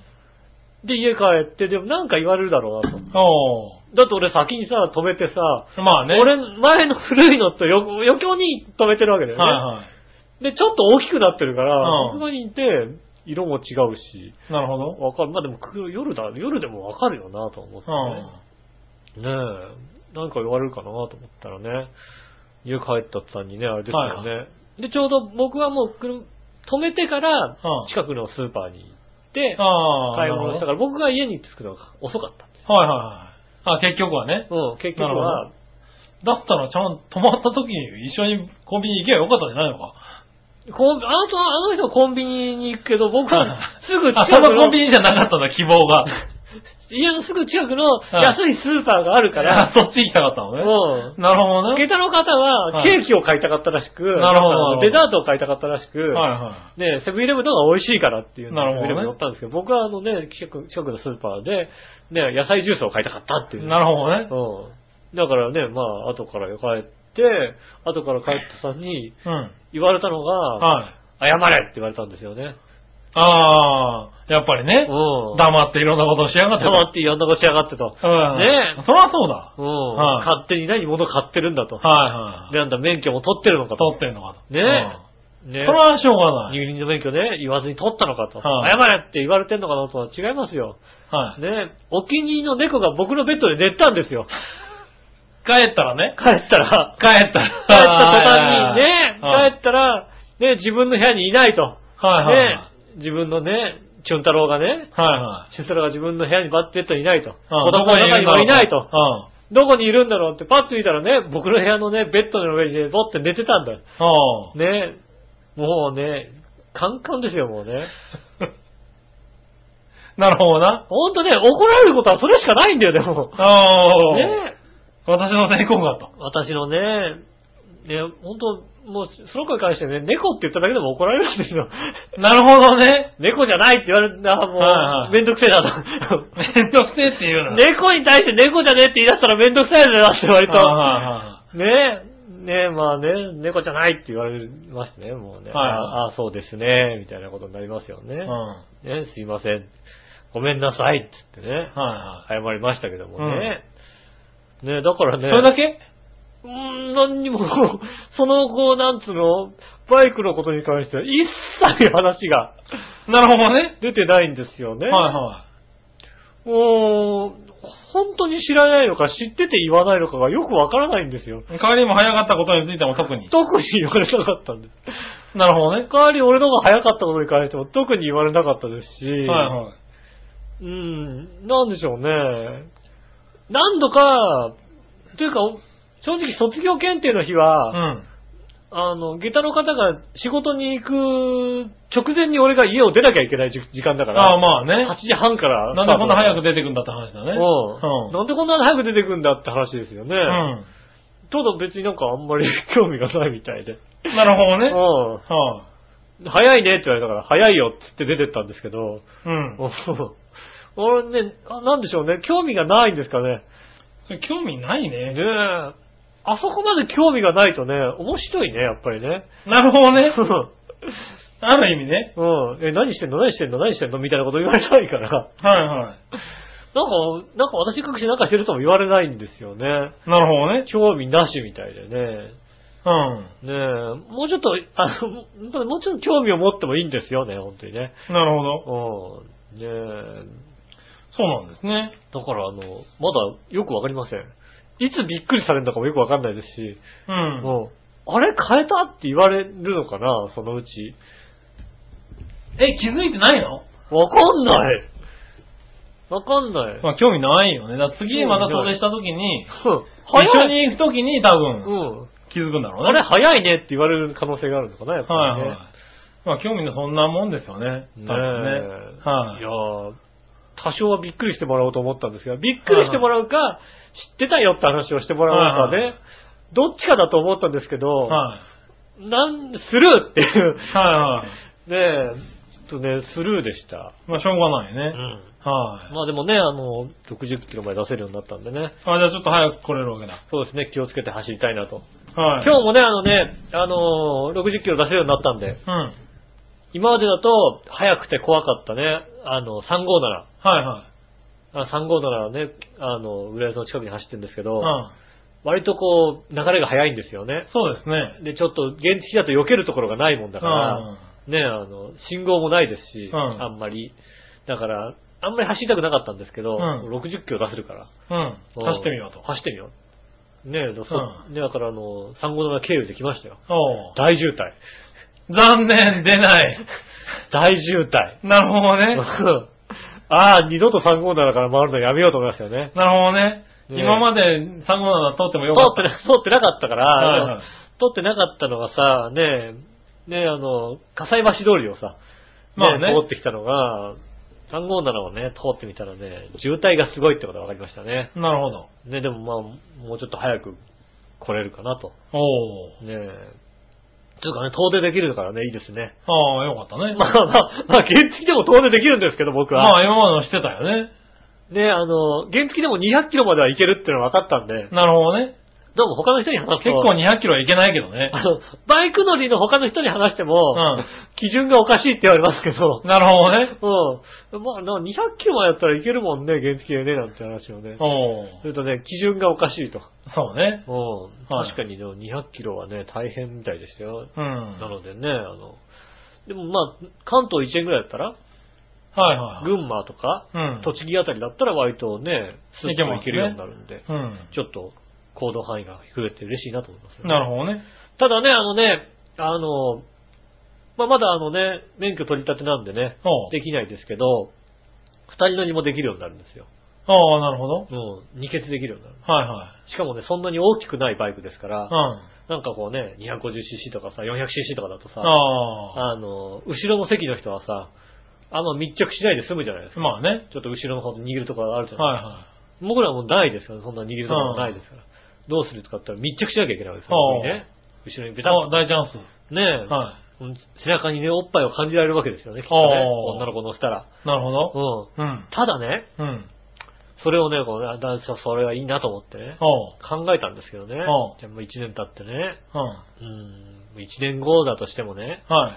で、家帰って、でもなんか言われるだろうなと。おだって俺先にさ、止めてさ、ー。まあね。俺、前の古いのとよ余興に止めてるわけだよね。はいはい。で、ちょっと大きくなってるから、うんさすがにいて、色も違うし、なるほど。わかる。まあでも、く夜だ、夜でもわかるよなと思ってうん。ね。ねえ、なんか言われるかなと思ったらね、家帰った途端にね、あれですよね。はで、ちょうど僕はもう車、止めてからうん、近くのスーパーに行って。買い物したかから、僕が家に着くのが遅かったんです。ら。はいはいはい。あ、結局はね。うん、結局なるは、だったらちゃんと泊まった時に一緒にコンビニ行けばよかったんじゃないのか？コンビあの人、あの人コンビニに行くけど、僕はすぐあ、近くのそのコン、ビニじゃなかったんだ、希望が。家のすぐ近くの安いスーパーがあるかあら、そっち行きたかったのね。うん。なるほどね。下駄の方ははいケーキを買いたかったらしく、なるほどデザートを買いたかったらしく、はいはね、セブンイレブンの方が美味しいからっていうなるほどねセブンイレブンに乗ったんですけど、僕はあのね、近く近くのスーパーで、ね、野菜ジュースを買いたかったっていい。う。なるほどね。うん。だからね、まあ、後から帰って、後から帰ったさんにうん。言われたのが、はい。謝れって言われたんですよね。ああ、やっぱりね。うん。黙っていろんなことをしやがって黙っていろんなことしやがってと。うん。ねそりゃそうだ。うん。はい勝手に何物買ってるんだと。はいはい。で、あんた免許も取ってるのかと。取ってんのかと。ねうんねそれはしょうがない。二輪の免許ね、言わずに取ったのかと。はい謝れって言われてんのかなとは違いますよ。はい。ねお気に入りの猫が僕のベッドで寝たんですよ。帰ったらね。帰ったら。帰ったら。帰った途端にね、はい帰ったら、ね、自分の部屋にいないと。はいはい。ね、自分のね、チュン太郎がね、はいはい。チュン太郎が自分の部屋にバッベッドにいないと。うん子供の中にもいないと。うん。どこにいるんだろうってパッと見たらね、僕の部屋のね、ベッドの上にね、ボって寝てたんだよ。うん。ね、もうね、カンカンですよ、もうね。なるほどな。ほんとね、怒られることはそれしかないんだよ、でも。ああ。ね私の猫がと。私のね、ね、ほんと、もう、その子に関してね、猫って言っただけでも怒られるんですよ。なるほどね。猫じゃないって言われたら、もう、はいはいめんどくせえなと。めんどくせえって言うな。猫に対して猫じゃねえって言い出したらめんどくさいなって割と。はねねまあね、猫じゃないって言われましてね、もうね。はいはいああ、そうですね、みたいなことになりますよね。いはいはい。ね、すいません。ごめんなさいって言ってねうん。、は謝りましたけどもね。ね、だからいね。はい。それだけ？うーん、何にも、その後、なんつうの、バイクのことに関しては一切話がなるほどね。出てないんですよね。はいはもう、本当に知らないのか知ってて言わないのかがよくわからないんですよ。い。帰りも早かったことについても特に。特に言われなかったんです。なるほどね。代わりに俺の方が早かったことに関しても特に言われなかったですし、はいはい。うん、なんでしょうね。何度か、というか、正直卒業検定の日うは、ん。あの、下駄の方が仕事に行く直前に俺が家を出なきゃいけない時時間だから、ああ、まあね。8時半からなんでこんな早くく出てくんだって話だね。うん。うんなんでこんな早く出てくんだって話ですよね。うん。ただ別になんかあんまり興味がないみたいで。なるほどね。うはん。早いねって言われたから、早いよって言って出てったんですけど、い。うん。俺ね、あなんでしょうね、興味がないんですかね。それ興味ないねね。え。あそこまで興味がないとね、面白いね、やっぱりね。なるほどね。うある意味ね。ん。え、何してんの？何してんの？何してんの？みたいなこと言われないから。はいはなんか、なんか私隠しなんかしてるとも言われないんですよね。い。なるほどね。興味なしみたいでね。うん。ねえ、もうちょっと、あの、もうちょっと興味を持ってもいいんですよね、本当にね。なるほど。うん。ねえ、そうなんですね。だからあの、まだよくわかりません。いつびっくりされるのかもよくわかんないですし、うん。もう、あれ変えたって言われるのかな、そのうち。え、気づいてないの？わかんない。わかんない。まあ興味ないよね。だ次また遠出した時に、うん一緒。に行く時に多分、うん。気づくんだろうね。あれ早いねって言われる可能性があるのかな、やっぱりね。はいはい。まあ興味のそんなもんですよね。ね多分ね。え。はいいやー多少はびっくりしてもらおうと思ったんですが、びっくりしてもらうか、知ってたよって話をしてもらおうかはいはね、どっちかだと思ったんですけど、はい。なん、スルーっていう、はいはい。ねえ、ちょっとね、スルーでした。まあしょうがないうね。ん。はい。まあでもね、あの、60キロまで出せるようになったんでね、あ、じゃあちょっと早く来れるわけだ。そうですね、気をつけて走りたいなと。はい。今日もね、あのね、あのー60キロ出せるようになったんで、うん。今までだと、速くて怖かったね、あの、357。はいはい。あ357はね、あの、浦安の近くに走ってるんですけど、うん。割とこう、流れが速いんですよね。そうですね。で、ちょっと、現地だと避けるところがないもんだから、うんね、あの、信号もないですし、うんあんまり。だから、あんまり走りたくなかったんですけど、うん60キロ出せるから。うん。うん走ってみようと。走ってみよう。ねだそうんねだからあの、357経由できましたよ。大渋滞。残念、出ない。大渋滞。なるほどね。ああ、二度と357から回るのやめようと思いましたよね。なるほどね。ね今まで357通ってもよかった。通ってな、通ってなかったから、はいはい通ってなかったのがさ、ねえ、ねえ、あの、火災橋通りをさ、まあね通ってきたのが、357をね、通ってみたらね、渋滞がすごいってことが分かりましたね。なるほど。ね、でもまあ、もうちょっと早く来れるかなと。おお。ねえ。というかね、遠出できるからね、いいですね。ああ、よかったね。まあまあ、まあ、原付でも遠出できるんですけど、僕は。まあ、今までのしてたよね。ね、あの、原付でも200キロまでは行けるっていうのは分かったんで、なるほどね。どうも他の人に話すと、結構200キロはいけないけどね。あの、バイク乗りの他の人に話しても、うん基準がおかしいって言われますけど、なるほどね。うん。まあ、な200キロまでやったらいけるもんね、原付でね、なんて話をね。おお。それとね、基準がおかしいと。そうね。うん。はい確かにね、200キロはね、大変みたいでしたよ。うん。なのでね、あの、でもまあ、関東1円ぐらいだったら、はいはい。群馬とか、うん。栃木あたりだったら割とね、スッと行けるようになるんで、うん。ちょっと行動範囲が増えて嬉しいなと思いますよねなるほどね。ただね、あのね、あの、まあ、まだあのね、免許取り立てなんでね、できないですけど、二人乗りもできるようになるんですよ。ああ、なるほど。うん、二欠できるようになる。はいはい。しかもね、そんなに大きくないバイクですから、うん。なんかこうね、250cc とかさ、400cc とかだとさ、あの、後ろの席の人はさ、あんま密着しないで済むじゃないですか。まあね。ちょっと後ろの方で握るところあるじゃないですか。はいは僕らはもうないですから、そんな握るところもないですから。どうするとかって言ったら密着しなきゃいけないわけですよ、ね。後ろにベい。あ、タッと。大チャンス。ねえ、はうん背中にね、おっぱいを感じられるわけですよね、きっとね。女の子乗せたら。い。なるほど。うん。うん。ただね、うん。それをね、こうね、だそれがいいなと思ってね。考えたんですけどね。じゃあもう1年経ってね、うん。うん、1年後だとしてもね、はい。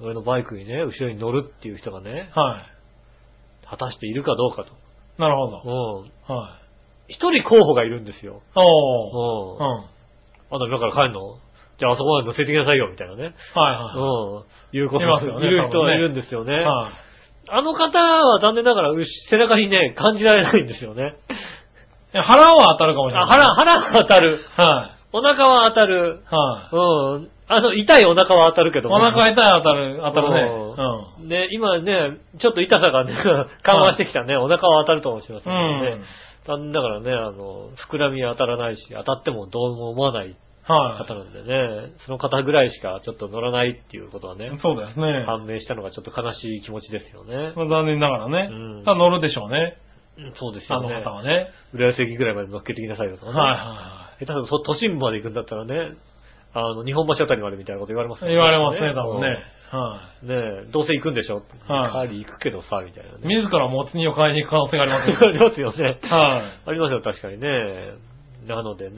俺のバイクにね、後ろに乗るっていう人がね、はい。果たしているかどうかと。なるほど。うん。はい。一人候補がいるんですよ。おう。うん。うん。あと今から帰るのじゃああそこまで乗せてきなさいよ、みたいなね。はいはうん。いうこといますよね言う人はいるんですよね。い。はい。あの方は残念ながら、うし背中にね、感じられないんですよね。いや腹は当たるかもしれない。あ腹、腹は当たる。はい。お腹は当たる。はい。うん。あの、痛いお腹は当たるけどもお腹痛い当たる、当たるね。うん。ね、今ね、ちょっと痛さがね、緩和してきたね、お腹は当たるともしれませうんん。けうん。。残念ながらね、あの、膨らみは当たらないし、当たってもどうも思わないは方なんでね、その方ぐらいしかちょっと乗らないっていうことはねい。、そうですね。判明したのがちょっと悲しい気持ちですよね。まあ残念ながらね。うんただ乗るでしょうね。うんそうですあの。方はね。浦安駅ぐらいまで乗っけてきなさいよとかね。はいは下手するとそ都心部まで行くんだったらね、あの、日本橋あたりまでみたいなこと言われますいはい。言われますね、多分ね。はうん。ねえ、どうせ行くんでしょ？はい帰り行くけどさ、みたいなね。い。自らもつ煮を買いに行く可能性がありますよ。ありますよね。はありますよ、確かにね。なのでね、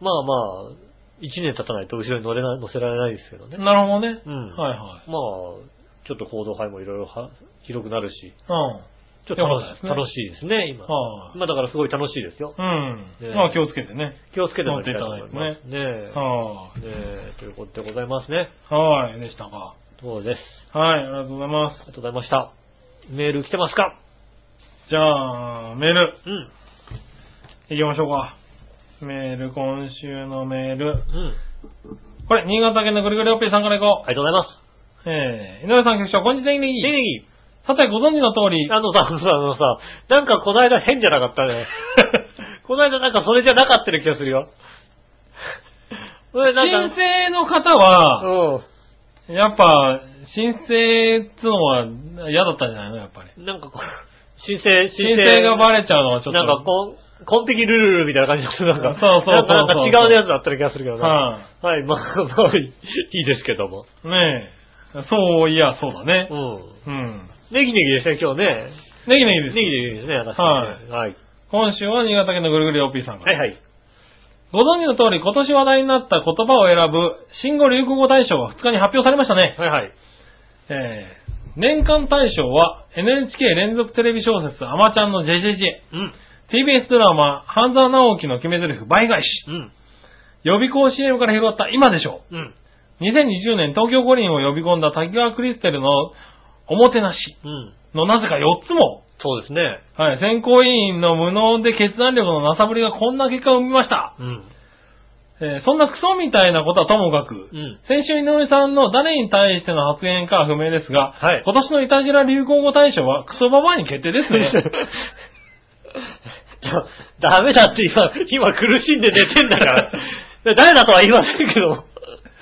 まあまあ、一年経たないと後ろに乗れな乗せられないですけどねい。。なるほどね。うんはいはい。まあ、ちょっと行動範囲もいろいろは広くなるし、うん。ちょっと楽しいですね、今。はい。今だからすごい楽しいですよ。うんね。まあ気をつけてね。気をつけてもらいたいと思いまねえ。はねえ、ということでございますね。い。はい。でしたか。そうです。はい。ありがとうございます。ありがとうございました。メール来てますか？じゃあ、メール。うん。行きましょうか。メール、今週のメール。うん。これ、新潟県のぐりぐりおっぴーさんから行こありがとうございます。う。えー、井上さん局長、こんにちは。ネネギギさて、ご存知の通り、あのさ、あのさ、なんかこの間変じゃなかったね。この間なんかそれじゃなかった気がするよ。申か、請の方は、うやっぱ、申請っつうのは嫌だったんじゃないの？やっぱり。ん。なんかこう、申請、申請がバレちゃうのはちょっと。なんかこう、コンペキルルルみたいな感じですなんか、そうそうそうなんかなんか違うやつだったら気がするけどね。ははい、まあ、まあ、いいですけども。い。ねえ。そういや、そうだねう。ん。うん。ネギネギですね、今日ね。ネギネギです。ネギネギですね、私ね。はいはい。今週は新潟県のぐるぐる OP さんが。はいはい。ご存知の通り、今年話題になった言葉を選ぶ新語・流行語大賞が2日に発表されましたね。はいはい。えー、年間大賞は NHK 連続テレビ小説アマちゃんのジェジェジェ、うん。TBS ドラマ半沢直樹の決め台詞倍返し、うん。予備校 CM から広がった今でしょうん。う。2020年東京五輪を呼び込んだ滝川クリステルのおもてなしうん。のなぜか4つも、そうですね。はい、選考委員の無能で決断力のなさぶりがこんな結果を生みました。うん。えーそんなクソみたいなことはともかく、うん。先週井上さんの誰に対しての発言かは不明ですが、はい今年のいたじら流行語大賞はクソババアに決定ですね。だダメだって今、今苦しんで寝てんだから。誰だとは言いませんけど。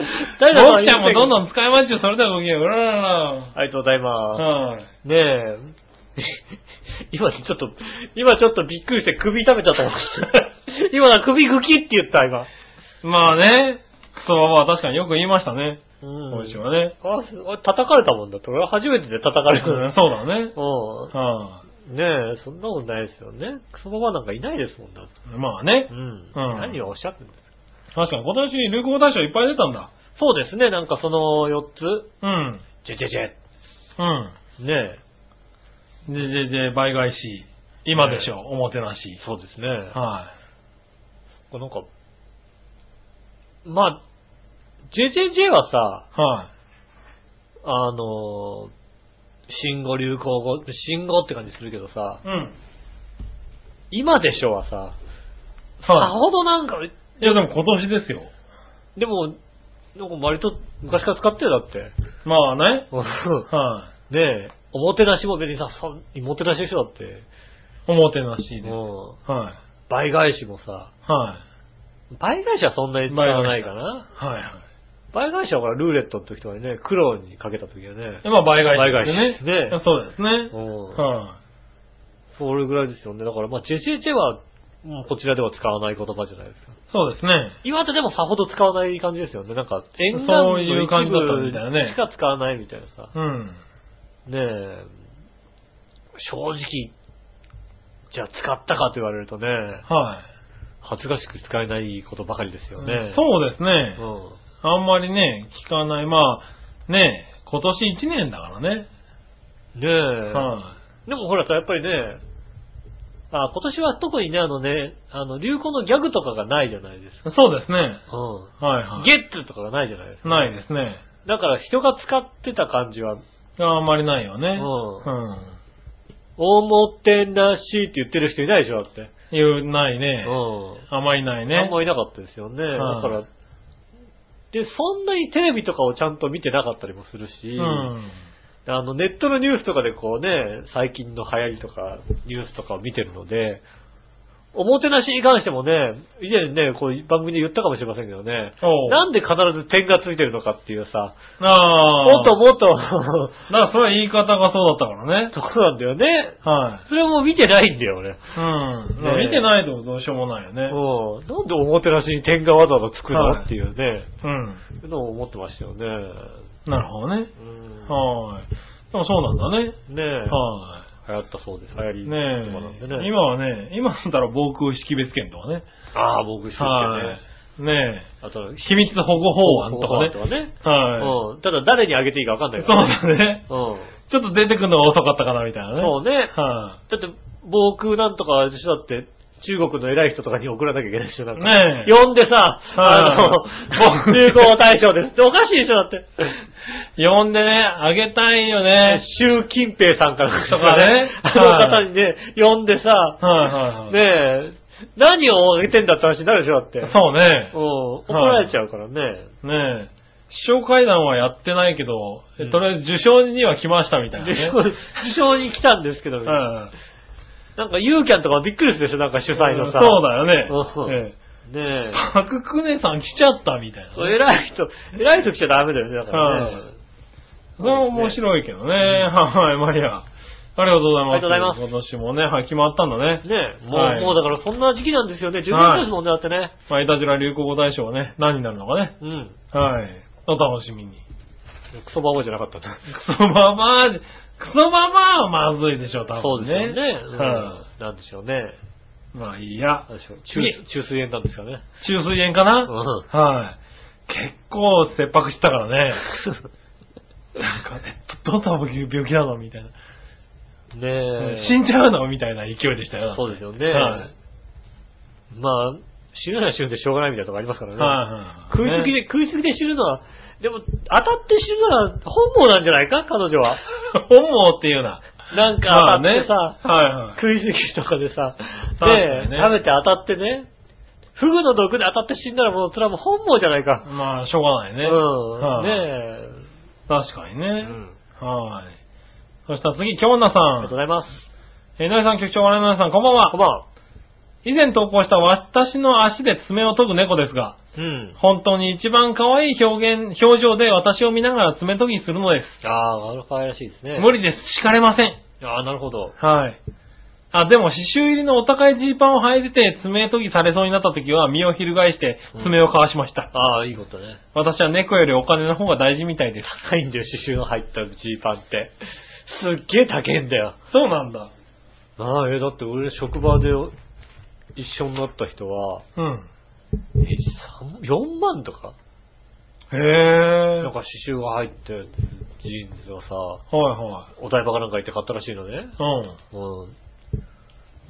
誰だとは僕ちゃんもど。どんどん使いましょう。それではごきげんよう。うらららありがとうございます。はい。ねえ。今ちょっと、今ちょっとびっくりして首痛めたと思って。今だ首グキって言った、今。まあね、クソババア確かによく言いましたね。うん今週はね。あ、俺叩かれたもんだって。俺は初めてで叩かれた。うんそうだね。うはん。ねえ、そんなことないですよね。クソババアなんかいないですもんだって。い。まあねう。ん。うん何をおっしゃってるんですか確かに今年流行語大賞いっぱい出たんだ。そうですね、なんかその4つ。うん。ジェジェジェ。うん。ねえ。で、で、で、倍返し。今でしょ、おもてなし。そうですね。はなんか、まあ、ジェジェジェはさ、い。はい。あの、新語・流行語、新語って感じするけどさ、うん。今でしょはさ、さはほどなんか、い。いや、でも今年ですよ。でも、なんか割と昔から使ってるよだって。まあね。ね はえ、おもてなしも別にさ、さおもてなしでしょだって。い。おもてなしです。うん。はい。倍返しもさ、はい。倍返しはそんなに使わないかな。はいはい。倍返しはほら、ルーレットの時とかにね、黒にかけた時はね。でまあ倍返しです倍返しね。ねそうですね。うん。はそれぐらいですよね。だから、まあ、ジェジェジェは、もうこちらでは使わない言葉じゃないですか。い。そうですね。岩手でもさほど使わない感じですよね。なんか、沿岸そうのいう感じだったみ一たいなね部しか使わないみたいなさ。うん。ねえ、正直、じゃあ使ったかと言われるとね、はい。恥ずかしく使えないことばかりですよね。そうですね。うん。あんまりね、聞かない。まあ、ね、今年1年だからね。ねえ、はでもほらさ、やっぱりね、あ、今年は特にね、あのね、あの、流行のギャグとかがないじゃないですか。い。そうですね。うん。はいはい。ゲッツとかがないじゃないですか。ないですね。だから人が使ってた感じは、あんまりないよね。ううん。おもてなしって言ってる人いないでしょ、だって。言う、ないね。うあんまりないん。ね。あんまいなかったですよね。はいだから、で、そんなにテレビとかをちゃんと見てなかったりもするし、うん。あの、ネットのニュースとかでこうね、最近の流行りとか、ニュースとかを見てるので、おもてなしに関してもね、以前ね、こう番組で言ったかもしれませんけどね、なんで必ず点がついてるのかっていうさ、ああ。もっともっと、だからそれは言い方がそうだったからね。とこなんだよね。はい。それも見てないんだよ、俺。うん。見てないとどうしようもないよね。うん。なんでおもてなしに点がわざわざつくの、はいっていうね、うん。のを思ってましたよね。なるほどね。うん。はい。でもそうなんだね。ねえ、は流行ったそうです。流行りね葉なんでえ。ね。今はね、今だったら防空識別圏とかね。ああ、僕一緒はしてね。い。ねあと、え。秘密保護法案とかねと。かね。はうん。ただ誰にあげていいか分かんないい。そうからね。だね。うん。ちょっと出てくるのが遅かったかなみたいなね。そうね。はだって、防空なんとかでしょ？だって、中国の偉い人とかに送らなきゃいけないでしょなんか。ねえ呼んでさ、あはいの、流行大賞ですっておかしいでしょだって。い。呼んでね、あげたいよね。習近平さんからとかねあの方にね、呼んでさ、はいはいはい。ねえ、何をあげてんだって話になるでしょだって。そうね。うん。怒られちゃうからね。ねえ。首相会談はやってないけど、とりあえず受賞には来ましたみたいなね。受賞受賞に来たんですけど、うんなんかユーキャンとかびっくりするでしょなんか主催のさ。そうだよね。うんえねえ。パククネさん来ちゃったみたいなね。そう偉い人、偉い人来ちゃダメだよね、だからね。それは面白いけどね。はい、まあいいや。ありがとうございます。ありがとうございます今年もね、はい、決まったんだね。ねえ、もう、はいもうだからそんな時期なんですよね。10月ですもんね、だってね。まあ、いたじら流行語大賞はね、何になるのかね。うん。はい。お楽しみに。クソババじゃなかった。クソババア、クソババアはまずいでしょ、多分そうですよね。うんはなんでしょうね。い。まあいいや。なんでしょう中次中水炎なんですかね。中水炎かな、うんはい。結構切迫してたからね。なんか、えどんな病気なの？みたいな。ねえ。死んじゃうの？みたいな勢いでしたよ。そうですよね。はいまあ、死ぬなら死ぬでしょうがないみたいなとこありますからね。はいはいね食いすぎで、食いすぎで死ぬのは、でも、当たって死ぬのは本望なんじゃないか？彼女は。本望っていうな。なんか当たってさ、はいはい。食いすぎとかでさ、確かね食べて当たってね、フグの毒で当たって死んだらもう、それはもう本望じゃないか。まあ、しょうがないね。うん。はいねえ。確かにね。うん。はい。そしたら次、京奈さんありがとうご。ざいます。えー、井上さん、局長、我々の皆さん、こんばんは。こんばんは。以前投稿した私の足で爪を研ぐ猫ですが、うん。本当に一番可愛い表現、表情で私を見ながら爪研ぎするのです。ああ、可愛らしいですね。無理です。叱れません。ああ、なるほど。はい。あ、でも刺繍入りのお高いジーパンを履いてて爪研ぎされそうになった時は身を翻して爪をかわしました。ああ、いいことね。私は猫よりお金の方が大事みたいです。高いんだよ、刺繍の入ったジーパンって。すっげえ高いんだよ。そうなんだ。ああ、え、だって俺職場で一緒になった人は、うん。え、三4万とか？へえ。なんか刺繍が入ってジーンズをさ、はいはお台場かなんか行って買ったらしいのね。い。うん。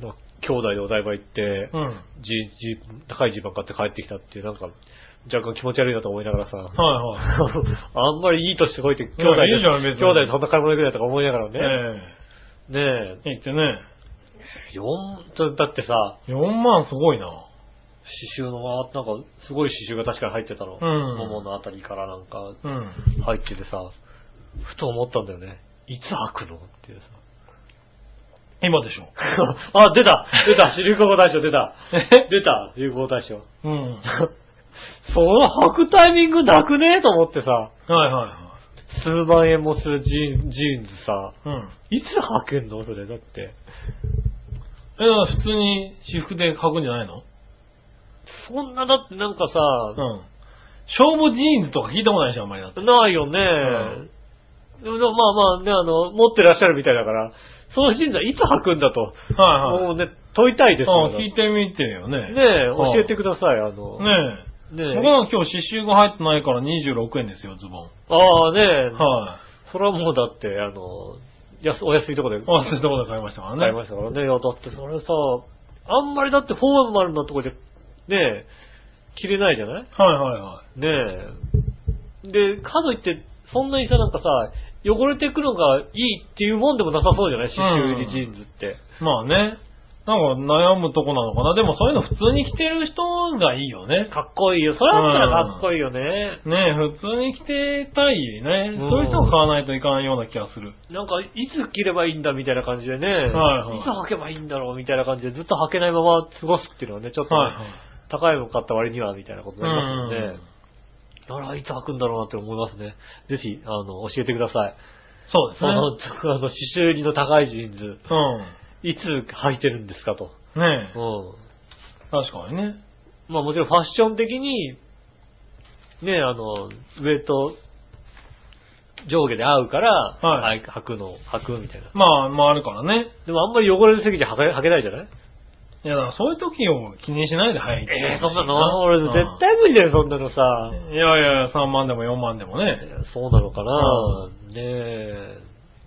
なんか兄弟でお台場行って、うん。うん。ジジー高いジーパン買って帰ってきたっていう、なんか、若干気持ち悪いなと思いながらさ、はいはい。あんまりいい年してこいって、兄弟で、いい兄弟でそんな買い物行くなとか思いながらね。えねえ、え。言ってね。四だってさ、4万すごいな。刺繍の、なんか、すごい刺繍が確かに入ってたの。うんもものあたりからなんか、うん。入っててさ、ふと思ったんだよね。いつ履くのっていうさ。今でしょ。あ、出た出た流行語大賞出たえ？出た流行語大賞。うん。その履くタイミングなくねえと思ってさ、はいはいはい。数万円もするジーンジーンズさ、うん。いつ履けんの？それだって。え、普通に私服で履くんじゃないの？そんなだってなんかさ、うん。勝負ジーンズとか聞いたことないでしょ、あんまりだって。ないよね。でもまあまあね、あの、持ってらっしゃるみたいだから、そのジーンズはいつ履くんだと。はいはい。もうね、問いたいですよ。あ聞いてみてよね。ねえ、はい教えてください、あの。ねねえ。僕は今日刺繍が入ってないから26円ですよ、ズボン。ああねえ、はそれはもうだって、あの、安お安いところでい。あ、そういうところで買いましたからね。買いましたからね。いや、だってそれさ、あんまりだってフォーマルなとこじゃ、ねえ、着れないじゃない？はいはいはねえ。で、かといって、そんなにさ、なんかさ、汚れてくのがいいっていうもんでもなさそうじゃない？刺繍入りジーンズって。い。まあね。なんか悩むとこなのかな？でもそういうの普通に着てる人がいいよね。かっこいいよ。それだったらかっこいいよね。ねえ、普通に着てたいね。うんそういう人が買わないといかないような気がする。なんか、いつ着ればいいんだみたいな感じでね。はいいつ履けばいいんだろうみたいな感じでずっと履けないまま過ごすっていうのはね、ちょっとね、はいはい。高いの買った割にはみたいなことになりますよね。うんだからいつ履くんだろうなって思いますね。ぜひ、あの、教えてください。そうですね。その、あの、刺繍入りの高いジーンズ、ういつ履いてるんですかと。ん。ねえ。うん。確かにね。まあもちろんファッション的に、ね、あの、上と上下で合うから、はい履くの、履くみたいな。まあ、まああるからね。でもあんまり汚れすぎて履け履けないじゃない？いや、だからそういう時を気にしないで入ってえー、そんなの俺絶対無理だよ、そんなのさ。いやいや、3万でも4万でもね。そうなのかな、うねえ。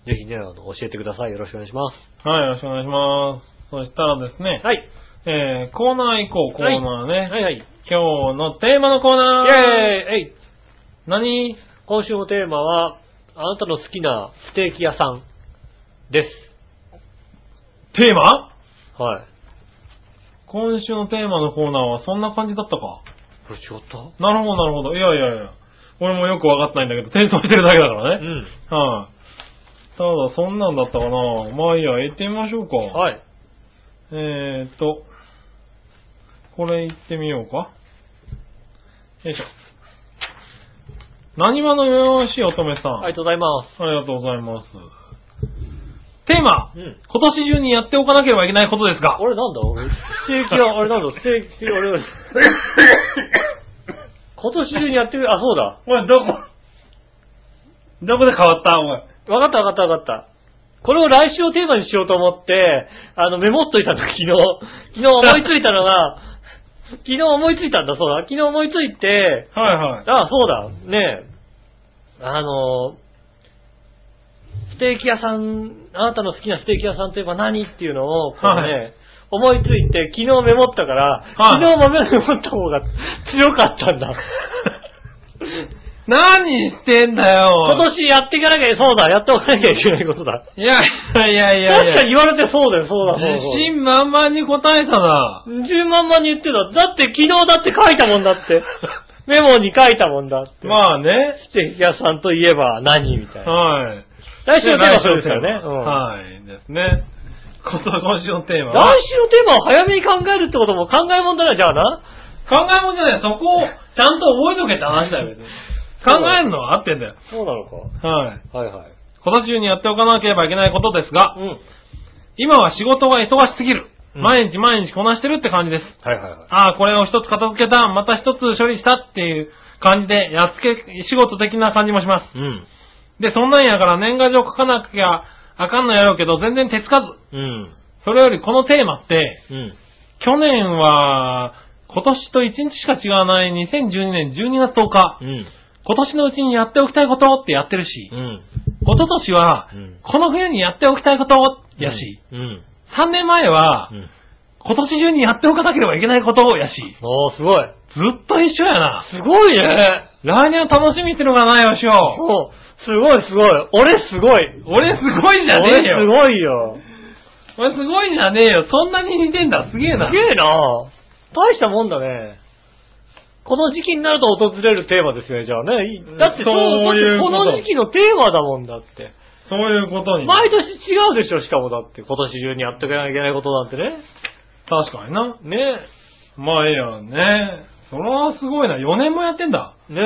ぜひね、あの、教えてください。よろしくお願いします。はい、よろしくお願いします。そしたらですね、はい。えー、コーナー行こう、コーナーね。はいはい。今日のテーマのコーナーイェーイえい何？今週のテーマは、あなたの好きなステーキ屋さんです。テーマ？はい。今週のテーマのコーナーはそんな感じだったか？これ違った？なるほど、なるほど。いやいやいや。俺もよくわかってないんだけど、転送してるだけだからね。うん。はい、ただ、そんなんだったかな。まあいいや、行ってみましょうか。はい。えーっと、これ行ってみようか。よいしょ。何話のよよしい乙女さん。ありがとうございます。ありがとうございます。テーマ、うん今年中にやっておかなければいけないことですが、あれなんだ？俺、ステーキは、あれなんだ？ステーキ、俺、今年中にやってくれ、あ、そうだ。おい、どこ、どこで変わった？おい。わかったわかったわかった。これを来週をテーマにしようと思って、あの、メモっといたんだ、昨日。昨日思いついたのが、昨日思いついたんだ、そうだ。昨日思いついて、はいはい。あ、そうだ、ねえ、あの、ステーキ屋さん、あなたの好きなステーキ屋さんといえば何っていうのを、こうね、はい思いついて、昨日メモったから、昨日もメモった方が強かったんだ。何してんだよ。今年やっていかなきゃ、そうだ、やっておかなきゃいけないことだ。いやいやいやいや確かに言われてそうだよ、そうだ、そうだ。自信満々に答えたな。順万々に言ってた。だって昨日だって書いたもんだって。メモに書いたもんだって。まあね。ステーキ屋さんといえば何みたいな。はい。来週のテーマはそれですね。うんはい。ですね。今今週のテーマ来は。週のテーマを早めに考えるってことも考えもんだな、じゃあな。考えもんじゃない。そこをちゃんと覚えとけって話だよ。別に考えるのは合ってんだよ。そうなのか。はい。はいはい。今年中にやっておかなければいけないことですが、うん。今は仕事が忙しすぎる。うん毎日毎日こなしてるって感じです。はいはいはい。ああ、これを一つ片付けた、また一つ処理したっていう感じで、やっつけ仕事的な感じもします。うん。で、そんなんやから年賀状書かなきゃあかんのやろうけど、全然手つかず。うん。それよりこのテーマって、うん。去年は、今年と1日しか違わない2012年12月10日、うん。今年のうちにやっておきたいことってやってるし、うん。一昨年はうん、この冬にやっておきたいことやし、うん。3年前はう、ん。今年中にやっておかなければいけないことやし、おー、すごい。ずっと一緒やな。すごいね。来年を楽しみにしてるのがないよしよ。そう。すごいすごい。俺すごい。俺すごいじゃねえよ。俺すごいよ。俺すごいじゃねえよ。そんなに似てんだ。すげえな。すげえな大したもんだね。この時期になると訪れるテーマですよね、じゃあね。いだってそう、そういうこの時期のテーマだもんだって。そういうことに。毎年違うでしょ、しかもだって。今年中にやっておかなきゃいけないことなんてね。確かにな。ねまあいいやね。それはすごいな。4年もやってんだ。え。ね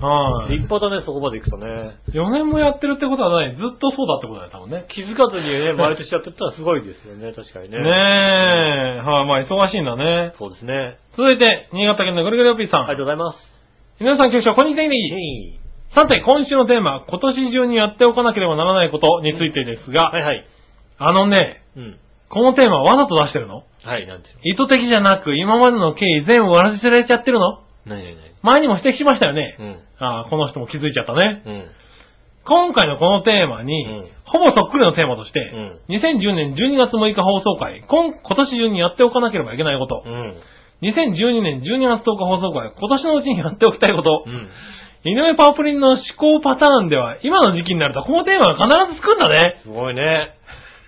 はい、え。立派だね、そこまで行くとね。4年もやってるってことはない。ずっとそうだってことだよ、多分ね。気づかずにね、毎年やってったらすごいですよね、確かにね。ねえ。はい、まあ忙しいんだね。そうですね。続いて、新潟県のぐるぐるおっぴーさん。ありがとうございます。皆さん、局長、こんにちは。へいさて、今週のテーマ、今年中にやっておかなければならないことについてですが、はいはい。あのね、うん。このテーマわざと出してるの？はい、なんていう意図的じゃなく、今までの経緯全部忘れちゃってるの？の何何前にも指摘しましたよね。何ああ、この人も気づいちゃったね。うん。うん。今回のこのテーマに、うんほぼそっくりのテーマとして、2010年12月6日放送回、今今年中にやっておかなければいけないこと、うん。2012年12月10日放送回、今年のうちにやっておきたいこと、うん。井上パワープリンの思考パターンでは、今の時期になるとこのテーマが必ずつくんだね。すごいね。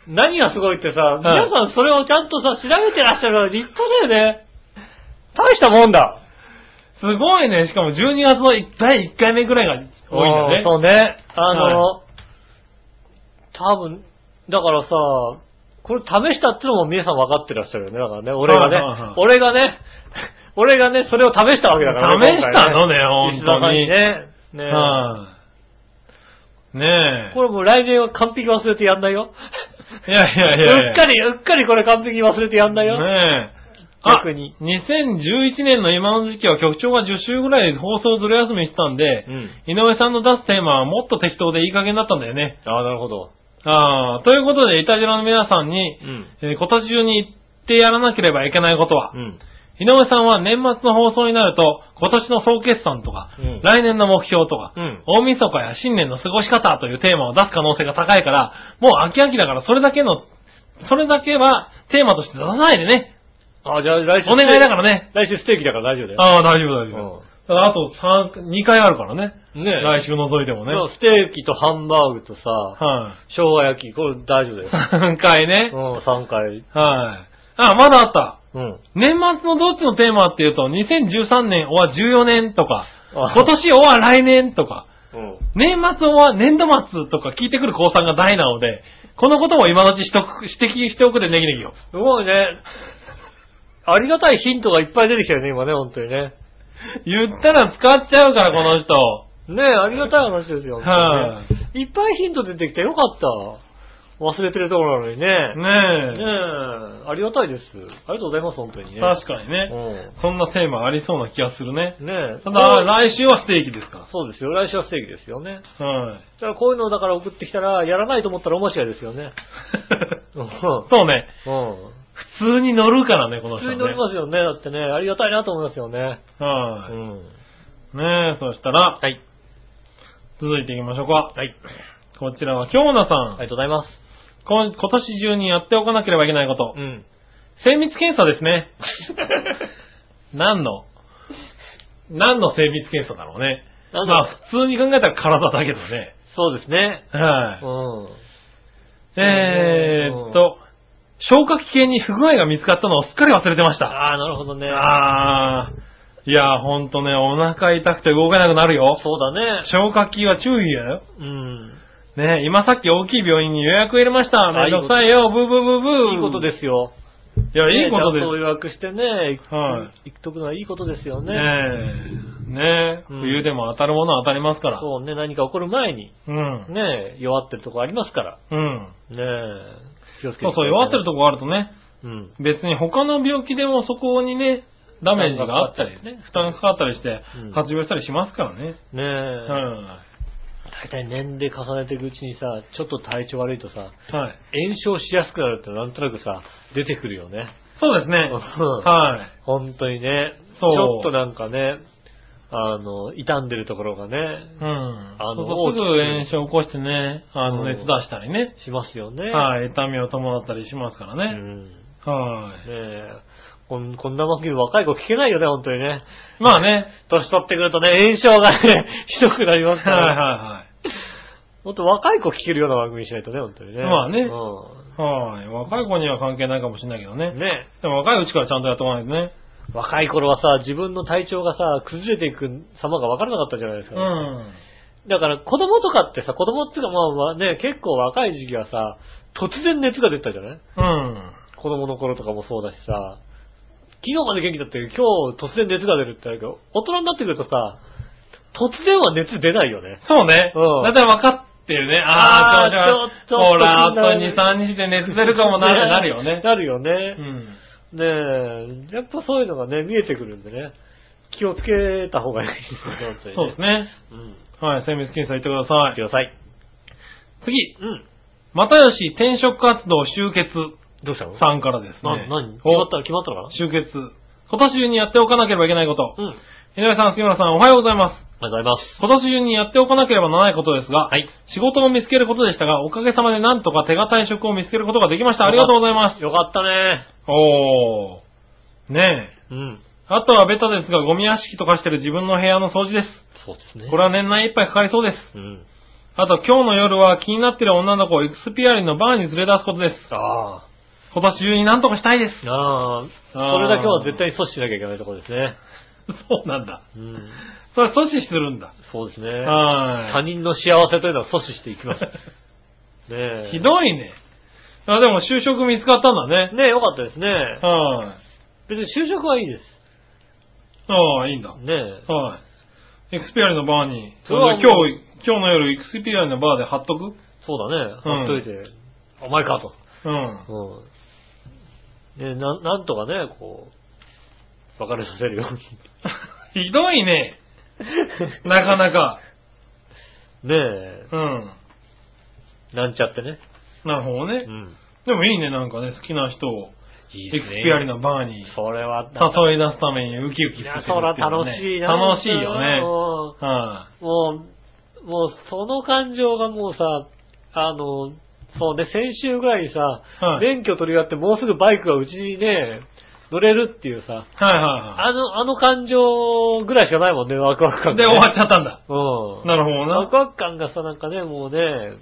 何がすごいってさ、い皆さんそれをちゃんとさ、調べてらっしゃるから立派だよね。大したもんだ。すごいね。しかも12月の第1回目ぐらいが多いんだね。うんそうね。あの、は多分、だからさ、これ試したってのも皆さん分かってらっしゃるよね。だからね、俺がね、はいはいはい俺がね、俺がね、それを試したわけだからね。試したのね今回本当に石田さんにね。ねはいねえ。これもう来年は完璧忘れてやんないよ。いやいやいやうっかり、うっかりこれ完璧に忘れてやんないよ。ねえ。あ逆に。2011年の今の時期は局長が10週ぐらい放送ずる休みしてたんで、うん。井上さんの出すテーマはもっと適当でいい加減だったんだよね。ああ、なるほど。ああ、ということで、イタジラの皆さんに、うん。えー今年中に言ってやらなければいけないことは、うん。井上さんは年末の放送になると、今年の総決算とか、うん来年の目標とか、うん大晦日や新年の過ごし方というテーマを出す可能性が高いから、もう秋秋だからそれだけの、それだけはテーマとして出さないでね。ああ、じゃあ来週。お願いだからね。来週ステーキだから大丈夫だよ。ああ、大丈夫大丈夫。あと三2回あるからね。ねえ。来週除いてもね。ステーキとハンバーグとさ、はい、生姜焼き、これ大丈夫だよ。3回ね。うん、3回。はい。あ、まだあった。うん。年末のどっちのテーマっていうと、2013年おは14年とか、あ今年おは来年とか、うん。年末おは年度末とか聞いてくる高さんが大なので、このことも今のうち指摘指摘しておくでネギネギよ。すごいね。ありがたいヒントがいっぱい出てきたよね、今ね、本当にね。言ったら使っちゃうから、この人。ねえ、ありがたい話ですよ。はねいっぱいヒント出てきてよかった。忘れてるところなのにね。ねい。ねえ。え、ありがたいです。ありがとうございます、本当にね。確かにね。うそんなテーマありそうな気がするね。ん。ねえ。ただ、来週はステーキですかそうですよ。来週はステーキですよね。ら。はい。だからこういうのをだから送ってきたら、やらないと思ったら大間違いですよね。うん。そうね。うん。普通に乗るからね、この人、ね。普通に乗りますよね。だってね、ありがたいなと思いますよね。はい。うん。ねえ、そしたら、はい。続いていきましょうか。はい。こちらは、京奈さん。ありがとうございます。今年中にやっておかなければいけないこと。うん。精密検査ですね。何の何の精密検査だろうね。まあ、普通に考えたら体だけどね。そうですね。はい。うん。えーっと、消化器系に不具合が見つかったのをすっかり忘れてました。ああ、なるほどね。あー。いや、ほんとね、お腹痛くて動けなくなるよ。そうだね。消化器は注意やよ。うん。ね今さっき大きい病院に予約入れました。あめんどくさいよ、ブーブーブーブー。いいことですよ。いや、いいことですねちゃんと。予約してね、行くはい行くとくのはいいことですよね。ねえ。ねえ。うん冬でも当たるものは当たりますから。そうね、何か起こる前に、うん。ね、弱ってるとこありますから。うん。ねえ、気をつけてそうそう、弱ってるとこ。こあるとね、うん。別に他の病気でもそこにね、ダメージがあったり負担がかかったりね負担がかかったりしてうん、発病したりしますからね。ねえ、うん。大体年齢重ねていくうちにさ、ちょっと体調悪いとさ、はい。炎症しやすくなるってなんとなくさ、出てくるよね。そうですね。うんはい。本当にね。そうちょっとなんかね、あの、傷んでるところがね、うん。あのそうすぐ炎症を起こしてね、あの、うん熱出したりね。しますよね。はい。痛みを伴ったりしますからうね。ん。ねはい。えこんこんな番組若い子聞けないよね、本当にね。まあね。年取ってくるとね、炎症がね、ひどくなりますかはいら。はもっと若い子聞けるような番組にしないとね、本当にね。まあねういはい。はい。若い子には関係ないかもしれないけどね。ん。ねでも若いうちからちゃんとやっておかないとね。若い頃はさ、自分の体調がさ、崩れていく様が分からなかったじゃないですか。うん。だから子供とかってさ、子供っていうかまあまあね、結構若い時期はさ、突然熱が出たじゃない？うん。子供の頃とかもそうだしさ、昨日まで元気だったけど今日突然熱が出るってあるけど、大人になってくるとさ、突然は熱出ないよね。そうね。うんだいたい分かってるね。あーちょっとほら、あとちょっと2、3日で熱出るかもななるよね。なるよねう。ん。ねえ、やっぱそういうのがね、見えてくるんでね、気をつけた方がいいですよね、本当に、ね。そうですね。うん。はい、精密検査行ってください。ください。次。うん。又吉転職活動終結どうしたの？さんからですな、ね。何決おまった決まったのかな？終結。今年中にやっておかなければいけないこと。うん。井上さん、杉村さん、おはようございます。がとうございます。今年中にやっておかなければならないことですが、はい。仕事を見つけることでしたが、おかげさまでなんとか手堅い職を見つけることができました。ありがとうございます。よかったね。おー。ねえ。うん。あとはベタですが、ゴミ屋敷とかしてる自分の部屋の掃除です。そうですね。これは年内いっぱいかかりそうです。うん。あと今日の夜は気になってる女の子をエクスピアリのバーに連れ出すことです。あ今年中に何とかしたいです。あ。ああ。それだけは絶対に阻止しなきゃいけないところですね。そうなんだ。うん。それ阻止するんだ。そうですね。は他人の幸せというのは阻止していきます。ねえ。い。ひどいね。あ、でも就職見つかったんだね。ねえ、よかったですね。はい。別に就職はいいです。ああ、いいんだ。ねえ。はい。エクスピアリのバーに。それはもう今日、今日の夜エクスピアリのバーで貼っとく？そうだね。うん貼っといて、お前かと。うん。うん。ねな、なんとかね、こう、別れさせるように。ひどいね。なかなか。ねえ、うん。なんちゃってね。なるほどねう。ん。でもいいね、なんかね、好きな人をいいね。クスピアリのバーにそれは、誘い出すためにウキウキいや、させるっていうそら楽しいな。楽しいよね。もはう、もう、もうその感情がもうさ、あの、そうね、先週ぐらいにさ、はい免許取り終わってもうすぐバイクがうちにね、乗れるっていうさ、い。はいはいはあの、あの感情ぐらいしかないもんね、ワクワクい。感が、で、ね。終わっちゃったんだ。うん。なるほどな。ワクワク感がさ、なんかね、もうね、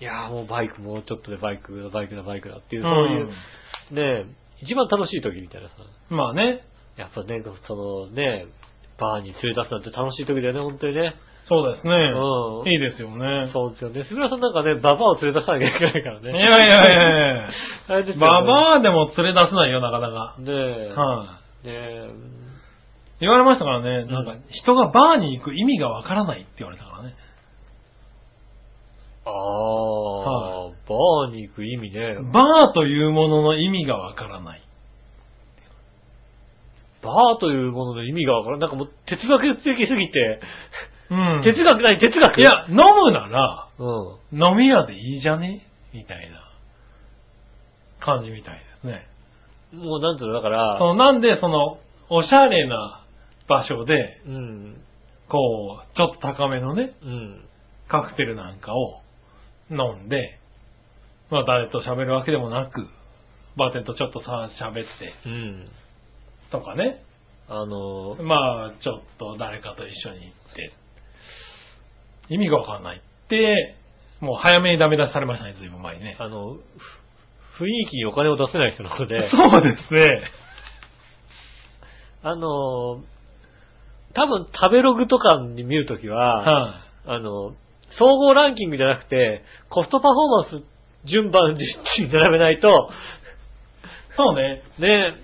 いやーもうバイクもうちょっとでバイクだ、バイクだ、バイクだっていう、そういう、ね、一番楽しい時みたいなさ、うん。まあね。やっぱね、そのね、バーに連れ出すなんて楽しい時だよね、本当にね。そうですね。うんいいですよね。そうですよね。杉村さんなんかね、ババアを連れ出さなきゃいけないからね。いやいやいやいや あれですよね。ババアでも連れ出せないよ、なかなか。ねえ。はい、ねえ。言われましたからね、んなんか人がバーに行く意味がわからないって言われたからね。ああ、はバーに行く意味ね。バーというものの意味がわからない。バーというものの意味がわからん。なんかもう哲学的すぎて、うん。哲学ない、哲学？いや、飲むなら、うん。飲み屋でいいじゃね？みたいな感じみたいですね。もうなんていうの、だから、そのなんで、その、おしゃれな場所で、うん。こう、ちょっと高めのね、うん。カクテルなんかを飲んで、まあ誰と喋るわけでもなく、バーテンとちょっとさ、喋って、うん。とかね。あの、まあ、ちょっと誰かと一緒に行って、意味がわかんないって、もう早めにダメ出しされましたね、ずいぶん前にね。あの、ふ雰囲気にお金を出せない人なので、そうですね。あの、多分食べログとかに見るときは、はあの、総合ランキングじゃなくて、コストパフォーマンス順番順に並べないと、い。そうね。ね、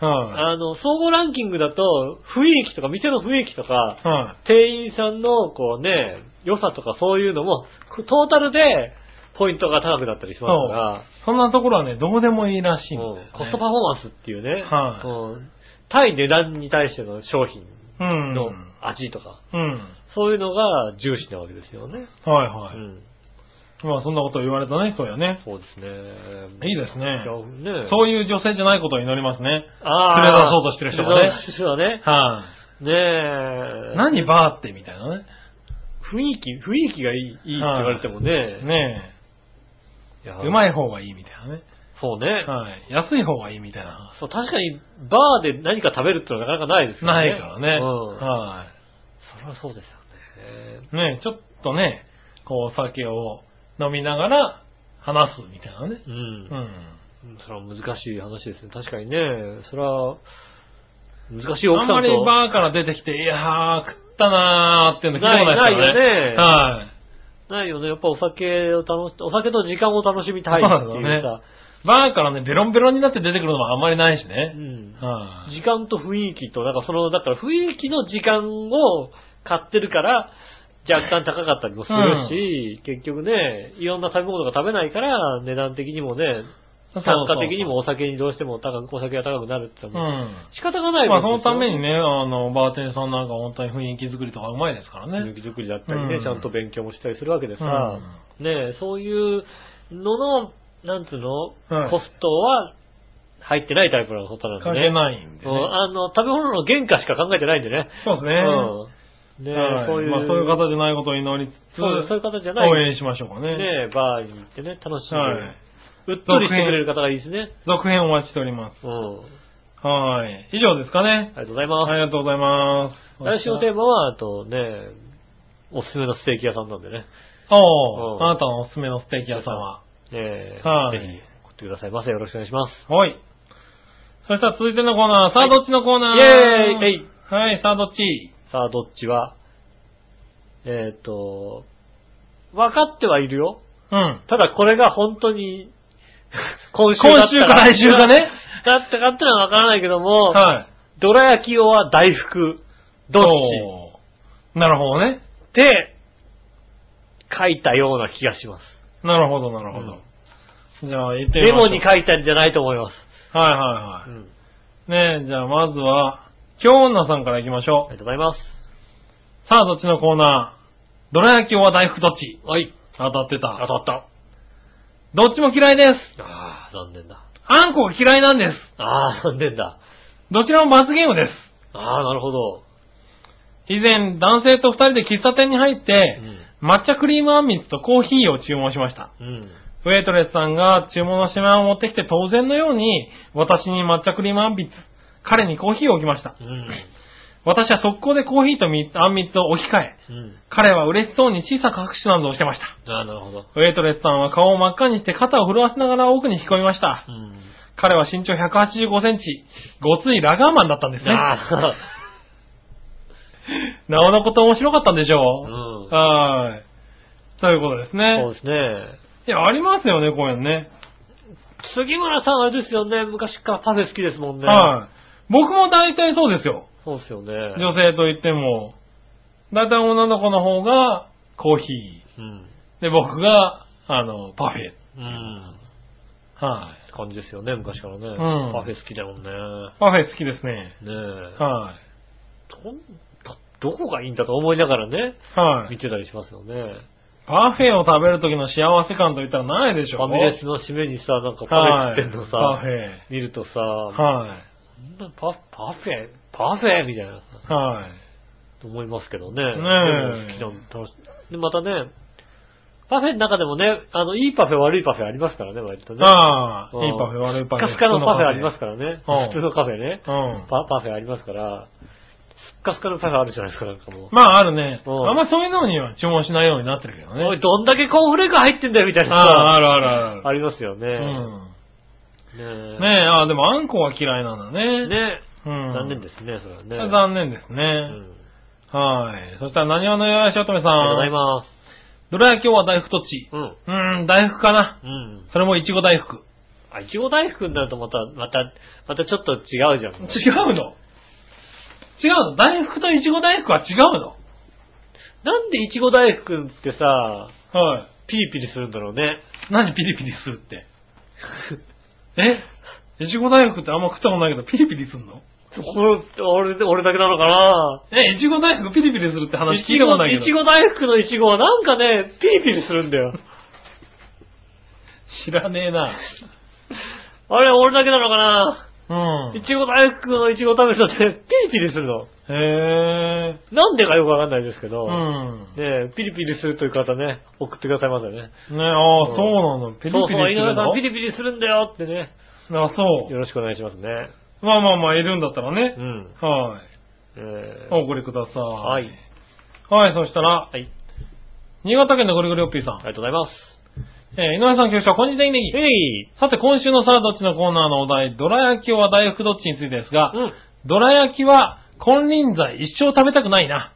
はあの、総合ランキングだと、雰囲気とか、店の雰囲気とか、い。はい。店員さんの、こうね、良さとかそういうのも、トータルで、ポイントが高くなったりしますから、そんなところはね、どうでもいいらしいんだよねうんコストパフォーマンスっていうね、はいうん対値段に対しての商品うん。の味とか、うん。そういうのが重視なわけですよね。はいはい。うん。まあそんなこと言われたね、そうやね。そうですね。いいですね。いやねそういう女性じゃないことを祈りますね。あー連れ出そうとしてる人がねそうとしてる人がね。はねえ。い。何バーってみたいなね。雰囲気、雰囲気がいい、いいって言われてもね。ねいやえ。うまい方がいいみたいなね。そうね。はい。安い方がいいみたいな。そう、確かに、バーで何か食べるってのはなかなかないですよね。ないからね。うん。はそれはそうですよね。い。ねえ、ちょっとね、こう、お酒を飲みながら話すみたいなね。うん。うん。うんそれは難しい話ですね。確かにね。それは、難しい奥さんと。あんまりバーから出てきて、いやー、食ったなーっていうの聞いたことないですからね。ないよねはい。ないよね。やっぱお酒を楽し、お酒と時間を楽しみたいっていうさ。バーからね、ベロンベロンになって出てくるのもあんまりないしうね。ん。はい。時間と雰囲気と、なんかその、だから雰囲気の時間を買ってるから、若干高かったりもするし、結局ね、いろんな食べ物が食べないから、値段的にもね、単価的にもお酒にどうしても高く、お酒が高くなるってもう、ん。仕方がないまあそのためにね、あの、バーテンさんなんか本当に雰囲気作りとかうまいですからね。雰囲気作りだったりね、うんちゃんと勉強もしたりするわけでさ、ねそういうのの、なんつうの、はいコストは入ってないタイプのことなんでね。関係ないんでうんね。あの、食べ物の原価しか考えてないんでね。そうですね。うん。ねはいそういう、まあそういう方じゃないことを祈りつつ、そうそういう方じゃない。応援しましょうかね。ねバーに行ってね、楽しんで、はい。うっとりしてくれる方がいいですね。続編お待ちしております。うん。はい。以上ですかね。ありがとうございます。ありがとうございます。来週のテーマは、あとね、おすすめのステーキ屋さんなんでね。おー、うんあなたのおすすめのステーキ屋さんは。ねはいぜひ送ってくださいませ。よろしくお願いします。はい。そしたら続いてのコーナー、さあどっちのコーナー？イェーイえいはい、さあどっち？さあ、どっちは、えっ、と、分かってはいるよ。うん。ただこれが本当に、今週今週から来週がね。だったかってのは分からないけども、はい。どら焼き用は大福、どっち？なるほどね。って書いたような気がします。なるほど、なるほど。じゃあ、言ってみましょう。メモに書いたんじゃないと思います。はいはうんいはい。ねえ、じゃあまずは、京女さんから行きましょありがとうございます。う。さあ、どっちのコーナー？どら焼きは大福どっち？はい。当たってた。当たった。どっちも嫌いです。ああ、残念だ。あんこが嫌いなんです。ああ、残念だ。どちらも罰ゲームです。ああ、なるほど。以前、男性と二人で喫茶店に入ってう、ん。抹茶クリームあんみつとコーヒーを注文しました。うん。ウェイトレスさんが注文の品を持ってきて当然のように、私に抹茶クリームあんみつ、彼にコーヒーを置きました。うん。私は速攻でコーヒーとみあんみつを置き換え、うん。彼は嬉しそうに小さく拍手などをしてました。なるほど。ウェイトレスさんは顔を真っ赤にして肩を震わせながら奥に引き込みましたう。ん。彼は身長185センチ、ごついラガーマンだったんですね。なおのこと面白かったんでしうょう。ん。はい。ということですそうね。ですね。いや、ありますよね、こういうのね。杉村さんあれですよね、昔からパフェ好きですもんね。はい。僕も大体そうですよ。そうですよね。女性と言っても、大体女の子の方がコーヒー。うん。で、僕が、あの、パフェ。うん。は感じですよね、昔からね。んパフェ好きだもんね。い。パフェ好きですね。ねえ。はい。どどこがいいんだと思いながらね、はい。見てたりしますよね。パフェを食べる時の幸せ感といったらないでしょファミレスの締めにさ、なんかパフェ食ってんのさ、はいパフェ。見るとさ、はい。こんなパパフェパフェみたいなさ、はい。思いますけどね。えでも好きなの楽しで、またね、パフェの中でもね、あの、いいパフェ悪いパフェありますからね、割とね。ああ、うんいいパフェ、悪いパフェ。スカスカのパフェありますかからね。うん普通のカフェね。うん。パパフェありますから、スッカスカのパフェあるじゃないですか、なんかもう。まあ、あるね。うんあんまそういうのには注文しないようになってるけどね。おい、どんだけコーンフレーク入ってんだよ、みたいなああ、さ。あるあるある。ありますよね。うん。ねねえ、ああ、でもあんこは嫌いなんだね。ねうん。残念ですね、それはね。残念ですね。うん。はい。そしたら、何話のよしおとめさん。ありがとうございます。どら焼きは大福とち。うん。うーん、大福かな。うん。それもいちご大福。あ、いちご大福になるとまた、また、またちょっと違うじゃん。違うの？違うの？大福といちご大福は違うの？なんでいちご大福ってさ、はい。ピリピリするんだろうね。何ピリピリするって？え？いちご大福ってあんま食ったことないけど、ピリピリすんの？これ、俺、俺だけなのかな？え、いちご大福ピリピリするって話いちご、聞いたことないけど。いちご大福のいちごはなんかね、ピリピリするんだよ。知らねえな。あれ、俺だけなのかな？うん。いちご大福のいちご食べるとね、ピリピリするの。へえ。なんでかよくわかんないですけど、うん。ねピリピリするという方ね、送ってくださいませね。ねああ、そうなの。ピリピリするの？そうそう、井上さんピリピリするんだよってね、あ、そう。よろしくお願いしますね。まあまあまあ、いるんだったらねう。ん。はい。えお送りください。はい。はい、そしたら、はい。新潟県のゴリゴリおっぴーさん。ありがとうございます。えー井上さん、局長、こんにちは、ネギ。えいさて、今週のさあどっちのコーナーのお題、どら焼きは大福どっちについてですが、うん。どら焼きは金輪際一生食べたくないな。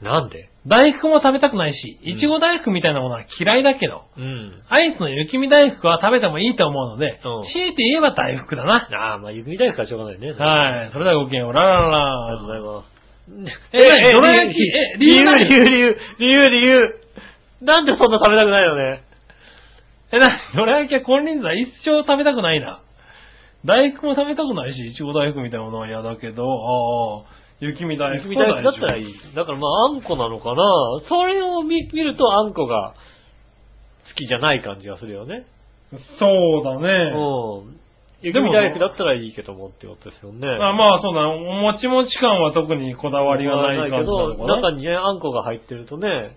なんで？大福も食べたくないし、うんいちご大福みたいなものは嫌いだけど、うん。アイスの雪見大福は食べてもいいと思うので、うん強いて言えば大福だな。ああ、まあ、雪見大福はしょうがないね。はい。それではごきげんよう、ララララ。ありがとうございます。え何どら焼きえ理由何理由、理由、理由、理由。なんでそんな食べたくないのね？え、な、どら焼きは金輪際一生食べたくないな？大福も食べたくないし、いちご大福みたいなものは嫌だけど、ああ、雪見大福雪見大福だったらいい。だからまあ、あんこなのかな。それを見見るとあんこが好きじゃない感じがするよね。そうだね。うん。雪見大福だったらいいけどもってことですよね。あまあそうだ、おもちもち感は特にこだわりがない感じなのけど、かな。中にね、あんこが入ってるとね、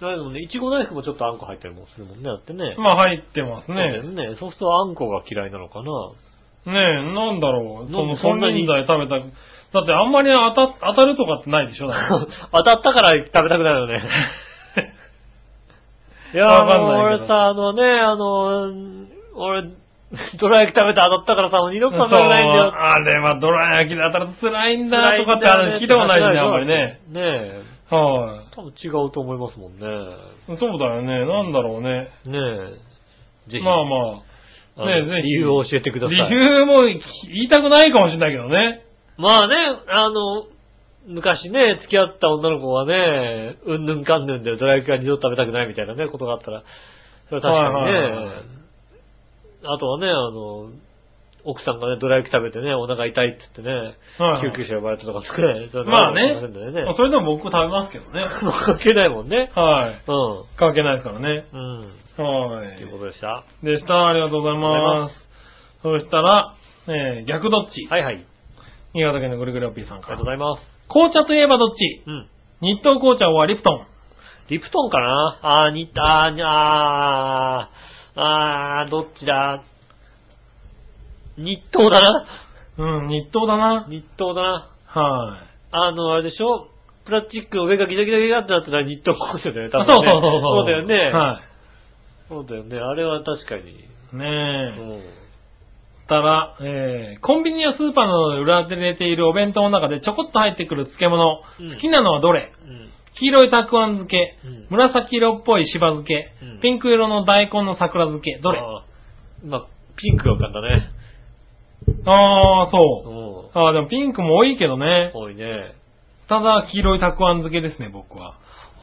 だけどね、いちご大福もちょっとあんこ入ってるもんするもんね、だってね。まあ入ってますそうだよね。ね。そうするとあんこが嫌いなのかな。ねえ、なんだろう。その、そんなに食べた、だってあんまり当た当たるとかってないでしょ 当たったから食べたくなるよね。いやわかんない俺さ、あのね、あの、俺、ドラ焼き食べて当たったからさ、もう二度と食べれないんだよ。あれはどら焼きで当たると辛いんだとかってあの聞いたことないしね、あんまりね。。ねえ。は多分違うと思いますもんね。い。そうだよね。なんだろうね。ねえ。ぜひ。まあまあのねえぜひ理由を教えてくだあ。さい。理由も言いたくないかもしれないけどね。まあね、あの、昔ね、付き合った女の子がね、うんぬんかんぬんでドラ焼きは二度と食べたくないみたいなね、ことがあったら、それは確かにね、はいはいはいあとはね、あの、奥さんがね、ドラ焼き食べてね、お腹痛いって言ってね、はいはい救急車呼ばれたとかってね、それまあねまねまあそれでも僕食べますけどね。関係ないもんね。はい。う関係ないですからね。ん。うん。はい。ということでした。でした。ありがとうございます。そしたら、えー、逆どっちはいはい。あり新潟県のぐるぐるおっぴーさんからがとうご。ざいます。紅茶といえばどっちうん。日東紅茶はリプトン。リプトンかな？あー、に、あー、にあー、あー、どっちだ？日東だなうん、日東だな。日東だな。はい。あの、あれでしょ？プラスチックの上がギザギザギザってなってたら日東高生だよね、多あ分ね。そうそうそうそう。そうだよね。はそうだよね。あれは確かに。い。うねえ。ん。ったら、えー、コンビニやスーパーなどで売られているお弁当の中でちょこっと入ってくる漬物、うん好きなのはどれ？うん。黄色いたくあん漬け、うん紫色っぽいしば漬け、うんピンク色の大根の桜漬け、どれ？まあ、ピンクが浮かんだね。あー、そうう。ん。あー、でもピンクも多いけどね。多いね。ただ、黄色いたくあん漬けですね、僕は。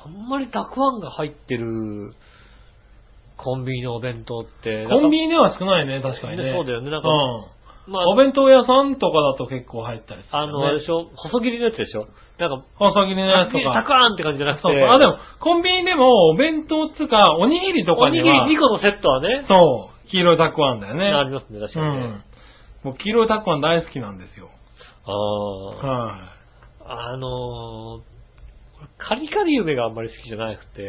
あんまりたくあんが入ってるコンビニのお弁当って。コンビニニでは少ないね、確かにね。ねそうだよねなんかうん。まあ、お弁当屋さんとかだと結構入ったりする、ね。あの、あれでしょ？細切りのやつでしょ？なんか、細切りのやつとか。たくあんって感じじゃなくて。そうそう。あ、でも、コンビニでも、お弁当っつうか、おにぎりとおにぎりかには、2個のセットはね、そう、黄色いたくあんだよね。ありますね、確うかにね。ん。もう黄色いたくあん大好きなんですよ。ああ。はあのー、カリカリ梅があんまり好きじゃなくて、い。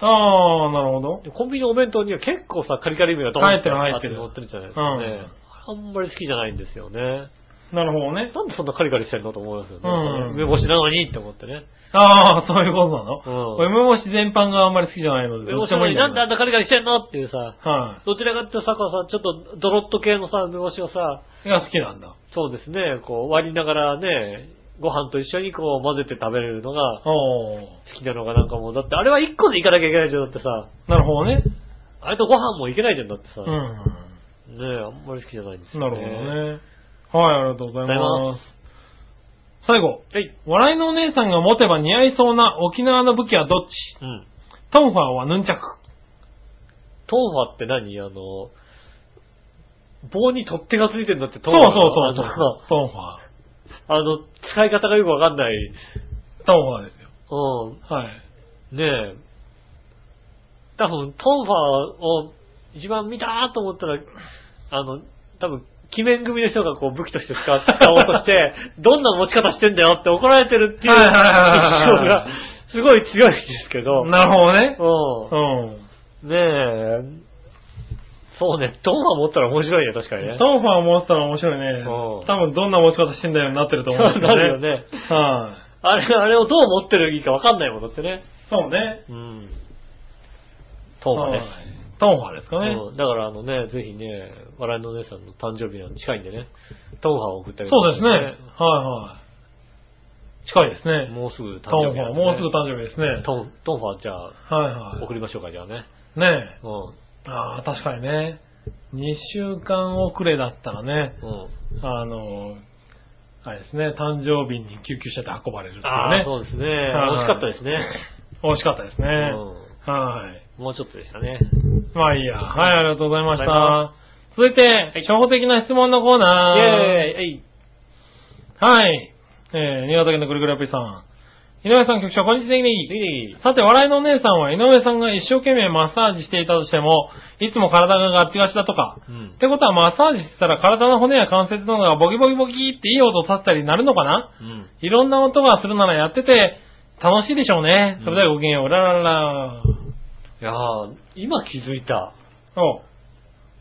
あー、なるほど。でコンビニのお弁当には結構さ、カリカリ梅がドン入ってる入ってる乗ってるじゃないですかね。あんまり好きじゃないんですよね。なるほどね。なんでそんなカリカリしてんのと思いますよね。うん梅干しなのにって思ってね。あー、そういうことなの？うん梅干し全般があんまり好きじゃないので、梅どっち干しなのになんもいいんだけどであんなカリカリしてんのっていうさ、はどちらかっていうとさ、こうさ、ちょっとドロッと系のさ、梅干しをさ、い。が好きなんだ。そうですね、こう割りながらね、ご飯と一緒にこう混ぜて食べれるのがおー。好きなのがなんかもう、だってあれは1個でいかなきゃいけないじゃん、だってさ、なるほどね。あれとご飯もいけないじゃん、だってさ。うねえ、あんまり好きじゃないんですん。よ、なるね。ほどね。はい、ありがとうござい。ます最後。はい。笑いのお姉さんが持てば似合いそうな沖縄の武器はどっち？うん。トンファーかヌンチャク。トンファって何？あの、棒に取っ手がついてるんだってトそうンファそうそうそうあの。トンファー。あの、使い方がよくわかんない。トンファーですよ。うん。はい。ねえ。多分、トンファーを一番見たーと思ったら、あの、多分、鬼面組の人がこう武器として使う使おうとして、どんな持ち方してんだよって怒られてるっていう印象がすごい強いんですけど、なるほどね。うん。うん。ねえ。そうね、トンファー持ったら面白いね、確かにね。トンファー持ってたら面白いねうん。多分どんな持ち方してんだよになってるとそ思うんうですよね。なるよね。はい。あれ、あれをどう持ってるいいかわかんないもんだってね。そうね。うん。トンファーです。はいトンファーですかね。うん、だからあのね、ぜひね、笑いのお姉さんの誕生日が近いんでね、トンファーを送ってあげてそうですね。はいはい。近いですね。もうすぐ誕トンファー、生日なんでね、もうすぐ誕生日ですね。トン、トンファーじゃあ、はいは送りましょうか、じゃあね。い。ねえ。うん。ああ、確かにね。2週間遅れだったらね、うん。あの、あれですね、誕生日に救急車で運ばれるっていうああ、ね。そうですね。はい惜しかったですね。美味しかったですね。うはい。ん。もうちょっとでしたね。まあいいや。はい、ありがとうございました。続いて、初歩的な質問のコーイナー。ェーイはい。えー、新潟県のぐるぐるアプリさん。井上さん局長、こんにちは。さて、笑いのお姉さんは井上さんが一生懸命マッサージしていたとしても、いつも体がガッチガチだとか。うんっ。てことはマッサージしてたら体の骨や関節などがボキボキボキっていい音を立てたりなるのかなうん。いろんな音がするならやってて楽しいでしょうね。それではごきげんよう。うららら。いやー、今気づいた。おう。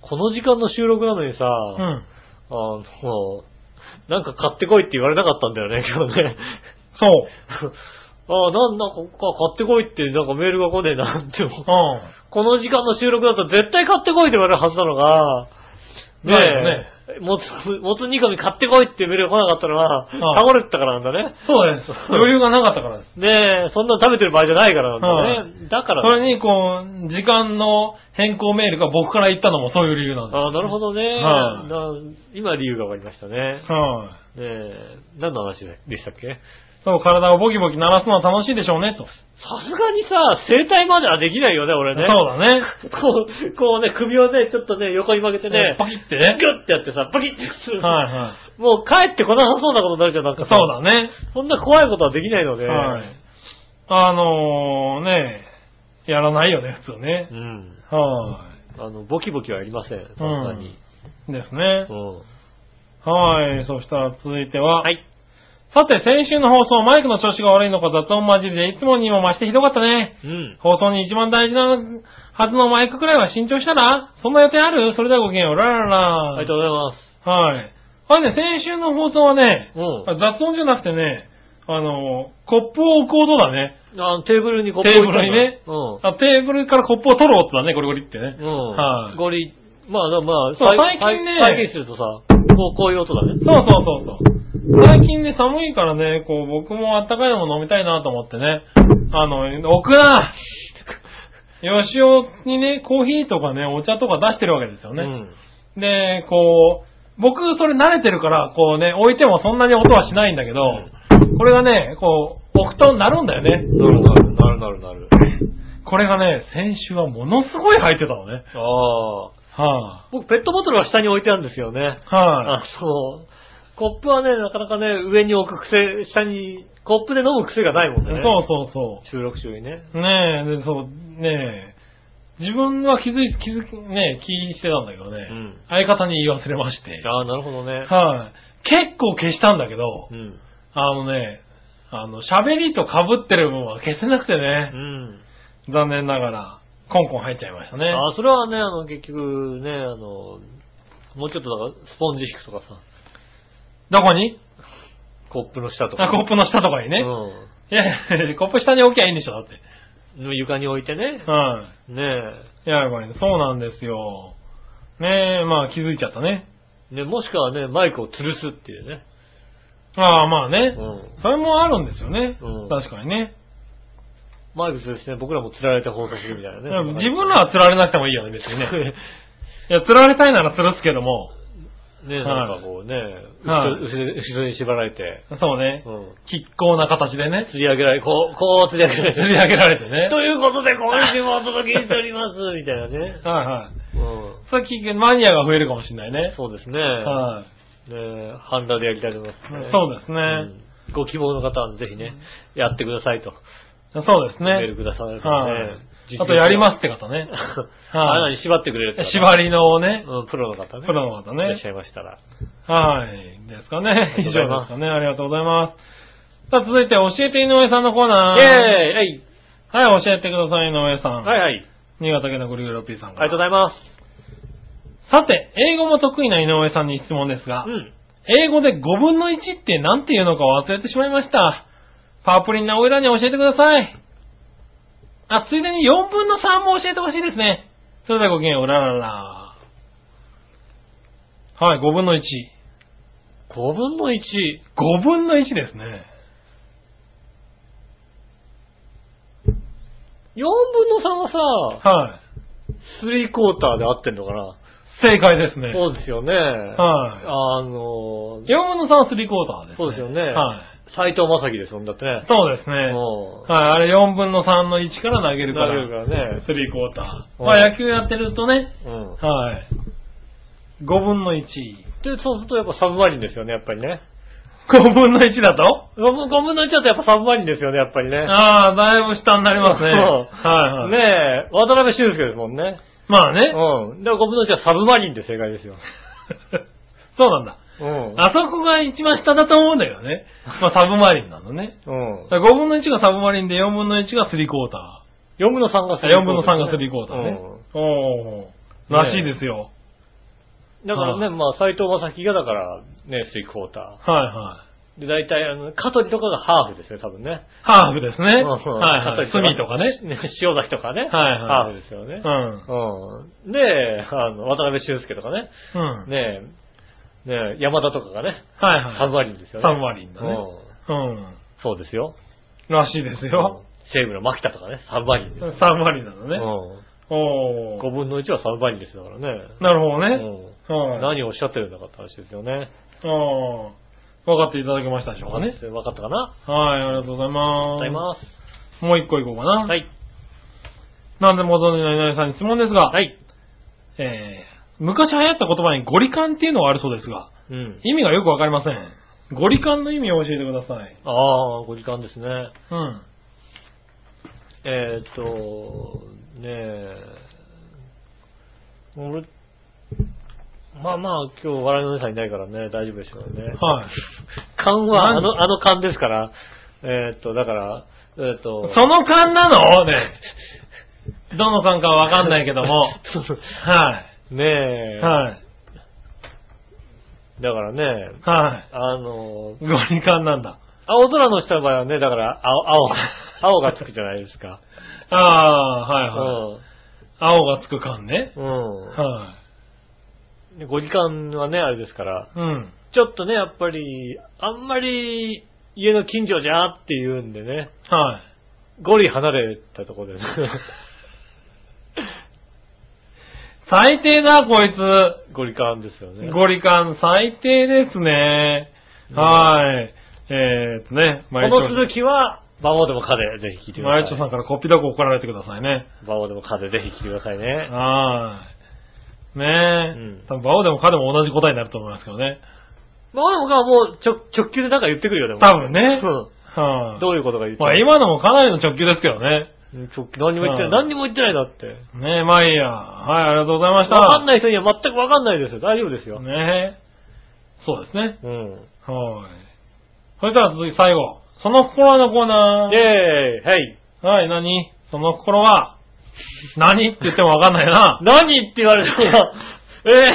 この時間の収録なのにさ、うん。あの、なんか買ってこいって言われなかったんだよね、今日ね。そう。ああ、なんなんか買ってこいってなんかメールが来ねえなって。うん。この時間の収録だと絶対買ってこいって言われるはずなのが、ねないよねえ、もつ、もつ煮込み買ってこいってメールが来なかったのは、倒れてたからなんだね。そうです。余裕がなかったからです。ねえ、そんなの食べてる場合じゃないからなんだね。だからそれに、こう、時間の変更メールが僕から言ったのもそういう理由なんです。ああ、なるほどね。はいな今理由が分かりましたね。ねはい。え、何の話でしたっけ？そう、体をボキボキ鳴らすのは楽しいでしょうね、と。さすがにさ、整体まではできないよね、俺ね。そうだね。こう、こうね、首をね、ちょっとね、横に曲げてね、パキってね。ギュッてやってさ、パキッてする。はいはい。もう帰ってこなさそうなことになるじゃん、なんかさそうだね。そんな怖いことはできないので。はい。あのー、ねやらないよね、普通ねう。ん。はあの、ボキボキはいりません、さすがに。い。ですねう。ん。はい。そしたら続いては。はい。さて、先週の放送、マイクの調子が悪いのか雑音混じりで、いつもにも増してひどかったね。うん。放送に一番大事なはずのマイクくらいは新調したらそんな予定ある？それではごきげんよう。ららら。ありがとうございます。はい。あれね、先週の放送はね、うん。雑音じゃなくてね、あの、コップを置く音だね。あテーブルにコップテー置いたんだブルにねうん。あテーブルからコップを取る音だね、ゴリゴリってね。うん。はいゴリ、まあまあ、最近ね再再現するとさ、こう、こういう音だね。そうそうそうそう。最近ね、寒いからね、こう、僕もあったかいのも飲みたいなと思ってね。あの、置くな よしおにね、コーヒーとかね、お茶とか出してるわけですよね。うん。で、こう、僕それ慣れてるから、こうね、置いてもそんなに音はしないんだけど、これがね、こう、置くとなるんだよね。なるなる、なるなるなる。これがね、先週はものすごい入ってたのね。ああ。は僕、ペットボトルは下に置いてあるんですよね。い、はい、あ、そう。コップはね、なかなかね、上に置く癖、下に、コップで飲む癖がないもんね。そうそうそう。収録中にね。ねえ、でそう、ねえ、自分は気づい、気づき、ねえ、気してたんだけどね、うん相方に言い忘れまして、ああ、なるほどね。はい、結構消したんだけど、うん。あのね、あの、喋りと被ってる分は消せなくてうね、ん。残念ながら、コンコン入っちゃいましたね。ああ、それはね、あの、結局ね、あの、もうちょっとだから、スポンジ引くとかさ、どこに？コップの下とか。あ、コップの下とかにね。いやいや、コップ下に置きゃいいんでしょ、だって。うん。床に置いてね。はねい。やればいいね。そうなんですよ。ねえ、まあ気づいちゃったね。え。ね、もしくはね、マイクを吊るすっていうね。ああ、まあね。うん。それもあるんですよね。うん確かにね。マイク吊るしてね、僕らも吊られて放送するみたいなね。自分らは釣られなくてもいいよね、別にね。いや、釣られたいなら釣るすけども。ね、なんかこうね、はい後ろ後ろ後ろに縛られて、そうねう。ん。亀甲な形でね。吊り上げられ、こう、こう吊り上げられて。釣り上げられてね。ということで、今週もお届けしております、みたいなね。はいはい。うん。それ聞けマニアが増えるかもしれないね。そうですね。はい。ねハンダでやりたいと思います、ね。そうですねうんご希望の方はぜひね、やってくださいと。そうですメールね。くださいとはいね。。あとやりますって方ね。あ、何縛ってくれるって方縛りのね、うん、プロの方ね。プロの方ねいらっし。ゃいましたら。はい。ですかね。以上ですすかね。ありがとうございます。さあ、続いて、教えて井上さんのコーナー。イェーイはい。はい、教えてください、井上さん。はいはい。新潟県のグリグロピーさんありが。とうございます。さて、英語も得意な井上さんに質問ですが、うん。英語で5分の1って何て言うのか忘れてしまいました。パープリンなオイラに教えてください。あ、ついでに4分の3も教えてほしいですね。それではごきげんよう、うららら。はい、5分の1。5分の1。5分の1ですね。4分の3はさ、はい。スリークォーターで合ってんのかな？正解ですね。そうですよね。はあの4分の3は3クォーターです、ね。そうですよね。はい。斎藤正樹ですもんだってね。そうですね。うんはい、あれ4分の3の1から投げるから。投げるからね3クォーター。うんまあ野球やってるとね、うん。はい。5分の1。で、そうするとやっぱサブマリンですよね、やっぱりね。5分の1だと？5分 ,5 分の1だとやっぱサブマリンですよね、やっぱりね。ああ、だいぶ下になりますね。そうはいはい。ねえ、渡辺修介ですもんね。まあね。うん。で、5分の1はサブマリンで正解ですよ。そうなんだ。うん。あそこが一番下だと思うんだけどね。まあサブマリンなのね。うん。だから5分の1がサブマリンで4分の1が3クォータ4分の3がー。4分の3が3クォーターね。うおー。らしいですよ。ん。だからね、はまあ、斎藤正樹がだから、ね、3クォータはいはい。ー。で、大体、あの、香取とかがハーフですね、多分ね。ハーフですね。うんはいはい。スミとかね。塩崎とかね。はいはいハーフですよねう。ん。うん。で、あの、渡辺修介とかね。うん。ねえ、ねえ、山田とかがね、はいはい。サブマリンですよね。サブマリンだねうん。うん。そうですよ。らしいですよ。うん西武の牧田とかね、サブマリンですよ。サブマリンなのね。うん。おー。5分の1はサブマリンですよだからね。なるほどね。うん。はい。何をおっしゃってるんだかって話ですよね。ああ。分かっていただけましたでしょうかね。分かったかなはい、ありがとうございありがとうます。ございます。もう一個いこうかな。はい。なんでもご存知の井上さんに質問ですが、はい。えー、昔流行った言葉にゴリカンっていうのがあるそうですが、うん。意味がよくわかりません。ゴリカンの意味を教えてください。ああ、5時間ですね。うん。えーっと、ねえ、俺、まあまあ、今日笑いのお姉さんいないからね、大丈夫でしょうね。はい。勘は、あ何？の、あの勘ですから、えーっと、だから、えーっと、その勘なの？ね。どの勘かわかんないけども。はい。ねえ、はい。だからね、はい。あの、ゴリカンなんだ。青空の下の場合はね、だから、青、青、青がつくじゃないですか。ああ、はいはい。青がつく勘ね。うん。うん。は5時間はね、あれですから、うん。ちょっとね、やっぱり、あんまり家の近所じゃっていうんでね、はい。5里離れたところでね。最低だ、こいつ。ゴリカンですよね。ゴリカン、最低ですね。うんはい。えーっとね、こマの続きは、バオでもカでぜひ聞いてください。マイチョさんからコピードク送られてくださいね。バオでもカでぜひ聞いてくださいね。はい。ねえ。うん多分バオでもカでも同じ答えになると思いますけどね。バオでもカはもう直直球でなんか言ってくるよ、でも。多分ねうんはい。どういうことが言ってまあ今のもかなりの直球ですけどね。何にも言ってない。うん何にも言ってないだって。ねえ、まあいいや。はい、ありがとうございました。わかんない人には全くわかんないですよ。大丈夫ですよ。ねえ。そうですね。うん。はい。それでは続き最後。その心のコーナイェーイはい。ー。はい、何？その心は、何？って言ってもわかんないな。何って言われたら、え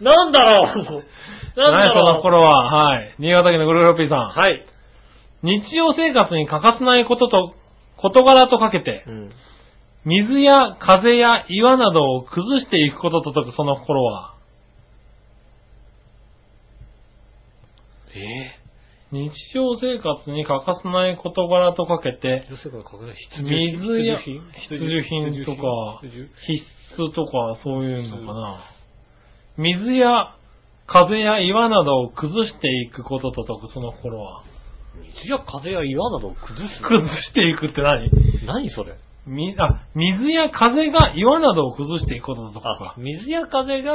えなんだろうなんだ何？そのろう心は、はい。新潟県のぐるぐるピーさん。はい。日常生活に欠かせないことと、事柄とかけてう、ん。水や風や岩などを崩していくことと解くその心は、え日常生活に欠かせない事柄とかけて、水や必必需品とか、必須とかそういうのかな。水や風や岩などを崩していくことと解くその心は。水や風や岩などを崩す？崩していくって何？何それ？みあ、水や風が岩などを崩していくこととあか、。水や風が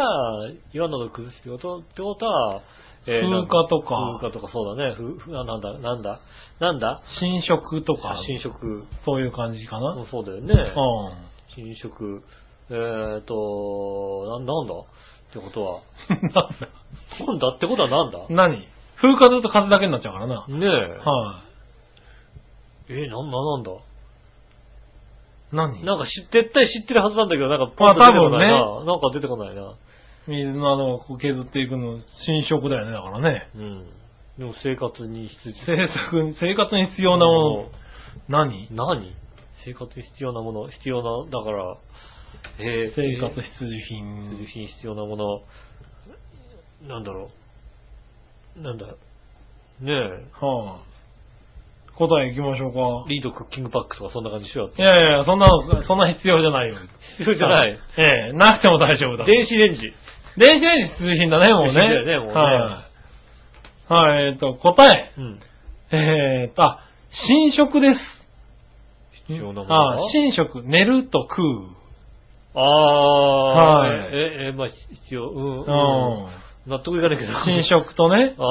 岩などを崩すってこと？ってことは、風化とか風化とかそうだね。ふふあなんだ、なんだ、なんだ？侵食とか、侵食。そういう感じかな。もそうだよね。う侵食。えーと、な、なんだ？ってことは。ん。なんだなんだ？ってことはなんだ？何？風化だと風だけになっちゃうからな。はねえ。い、えー、なんだなんだ？何？なんか知絶対知ってるはずなんだけど、なんかポまあンと出てこないな。多分なんか出てこないな。水の穴をこう削っていくの、侵食だよね、だからね。うん。でも生活に必要。生活生活に必要なもの、何？何？生活に必要なもの、必要な、だから、えー、生活え必需ー必需品。品必要なもの、なんだろう。なんだ。ねえ、はあ、答え行きましょうか。リードクッキングパックとかそんな感じしよういやいや、そんなの、そんな必要じゃないよ。必要じゃない。ええ、なくても大丈夫だ。電子レンジ。電子レンジ必需品だね、もうね。必需だよねもうねはい。はい、えっ、と、答え。うん。えっ、と、あ、寝食です。必要なものあ、寝食、寝ると食う。ああ、はいえ、え、まあ、必要、うん、ううん。ん。納得いかないけど。寝食とね。ああ。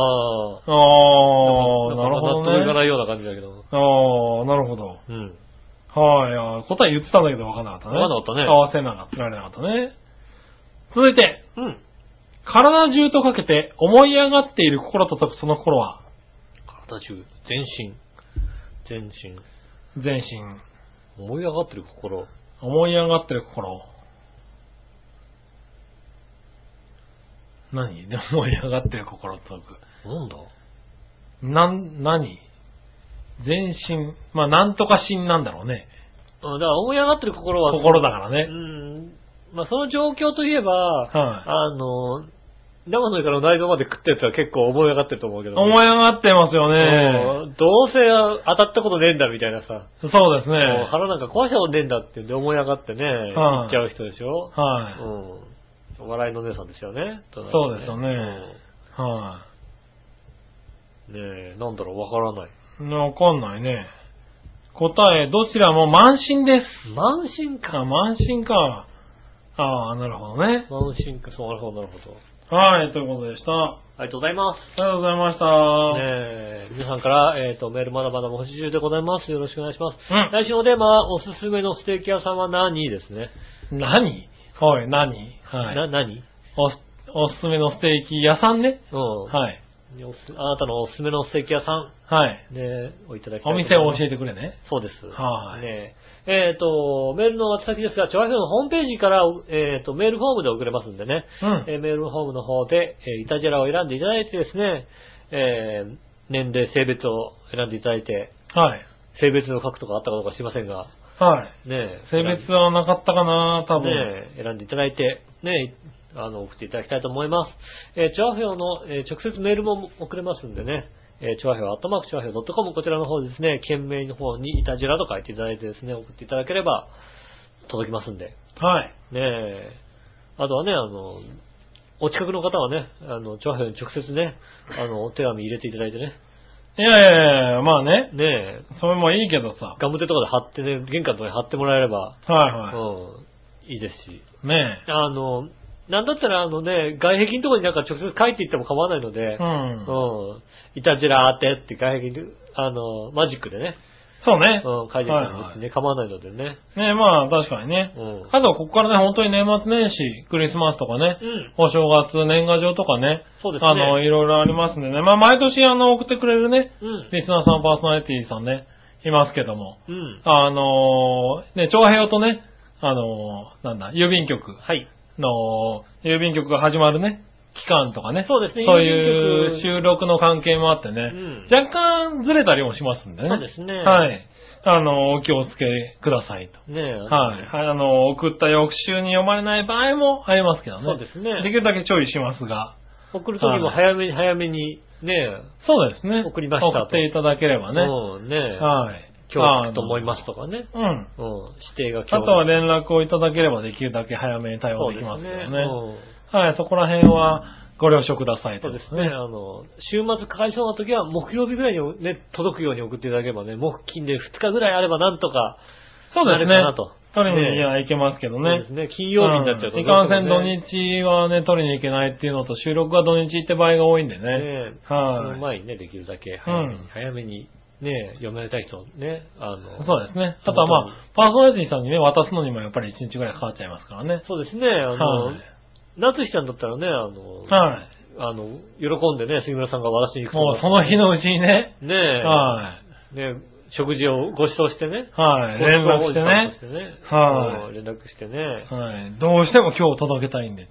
ああ、なるほ納得いかどね。ないような感じだけど。ああ、なるほど。うん。はい、あ答え言ってたんだけど分かんなかったね。分かんなかったね合わせなかった、られなかったね。続いて、うん。体中とかけて思い上がっている心と解くその心は、体中、全身。全身。全身。思い上がってる心。思い上がってる心。何？で思い上がってる心と解く。なんだ？なん、何？全身。まあ、なんとか心なんだろうね。あだから思い上がってる心は、う心だからね。ん。まあ、その状況といえば、はいあの、生のイカの内臓まで食ったやつは結構思い上がってると思うけど。思い上がってますよね。うんどうせ当たったことねえんだみたいなさ。そうですね。腹なんか壊したことねえんだってんで思い上がってね、はい言っちゃう人でしょ。はい。うん。笑いの姉さんですよね。そうですよねうんはねえ、なんだろう、わからない。い。わかんないね。答え、どちらも満身です。満身か。あ、満身か。ああ、なるほどね。満身か。そう、なるほど、なるほど。はい、ということでした。あありがとうございます。りがとうございました。ねえ、皆さんから、えっ、と、メールまだまだ募集中でございます。よろしくお願いします。うん来週のテーマは、おすすめのステーキ屋さんは何ですね。何？はい、何？はい。な、何？おす、おすすめのステーキ屋さんね。うん。はい。おすあなたのおすすめのステーキ屋さん、はい。ね、おいただきたおい店を教えててくれね。そうです。はいねえっ、と、メールの宛先ですが、チョアヘのホームページから、えっ、と、メールフォームで送れますんでね、うん。えーメールフォームの方で、えーイタジェラを選んでいただいてですね、えー年齢、性別を選んでいただいて、はい。性別の書くとかあったかどうか知りませんが、はい。ねえ性別はなかったかな多分。ねえ選んでいただいて、ねえあの、送っていただきたいと思います。えー、チョアヘオの、えー直接メールも送れますんでね。えー、チョアヘオアットマークチョアヘオ .com こちらの方ですね、件名の方にイタジラと書いていただいてですね、送っていただければ届きますんで。はい。ねえ。あとはね、あの、お近くの方はね、あの、チョアヘオに直接ね、あの、お手紙入れていただいてね。いやいやいや、まあね。ねえ、それもいいけどさ。ガムテとかで貼ってね、玄関とかに貼ってもらえれば、はいはうん、いいですし。い。ねあの、なんだったらあのね、外壁のところになんか直接書いていっても構わないのでえ。う、ん。うん。いたじらーってって外壁に、あの、マジックでね、そうね。うん、書いていっても別にはいね、構わないのでね。ねまあ確かにね。うん。あとはここからね、本当に年末年始、クリスマスとかね、うん。お正月、年賀状とかね、そうですね。あの、いろいろありますんでね。まあ毎年あの、送ってくれるね、うん。リスナーさん、パーソナリティさんね、いますけども。うん。あのー、ね、長平とね、あのー、なんだ、郵便局はい。の、郵便局が始まるね、期間とかね。そうですねそういう収録の関係もあってね、うん若干ずれたりもしますんでね。そうですね。はい。あの、お気をつけくださいと。ねえ。はい。はいあの、送った翌週に読まれない場合もありますけどね。そうですね。できるだけ注意しますが。送るときも早めに早めに、ねそうですね。送りましたと送っていただければえ。ね。うん、ねえ。はい。今日と思いますとかね。うん。うん。指定が今日あとは連絡をいただければできるだけ早めに対応できますけどね。うんはい、そこら辺はご了承くださいとそうですね。あの、週末かかりそうな時は木曜日ぐらいにね、届くように送っていただければね、木金で2日ぐらいあればなんとか、そうですねなるかなと。取りにねはいけますけどねそうです。ね。金曜日になっちゃうと、んいかんせん土日はね、取りに行けないっていうのと、収録が土日って場合が多いんでね。もねねはいその前にね、できるだけ早めに、うん早めに、ね、読めたい人ね、あの、そうですね。あとはまあ、パーソナリティさんにね、渡すのにもやっぱり1日ぐらいかかっちゃいますからね。そうですね、あの、はい。夏日ちゃんだったらね、あの、はい。あの、喜んでね、杉村さんが渡しに行くともうその日のうちにね。ねえ、はい。ね食事をご馳走してね。はい。連絡してね。してね。はいうん連絡してね。はい。どうしても今日届けたいんで、ね。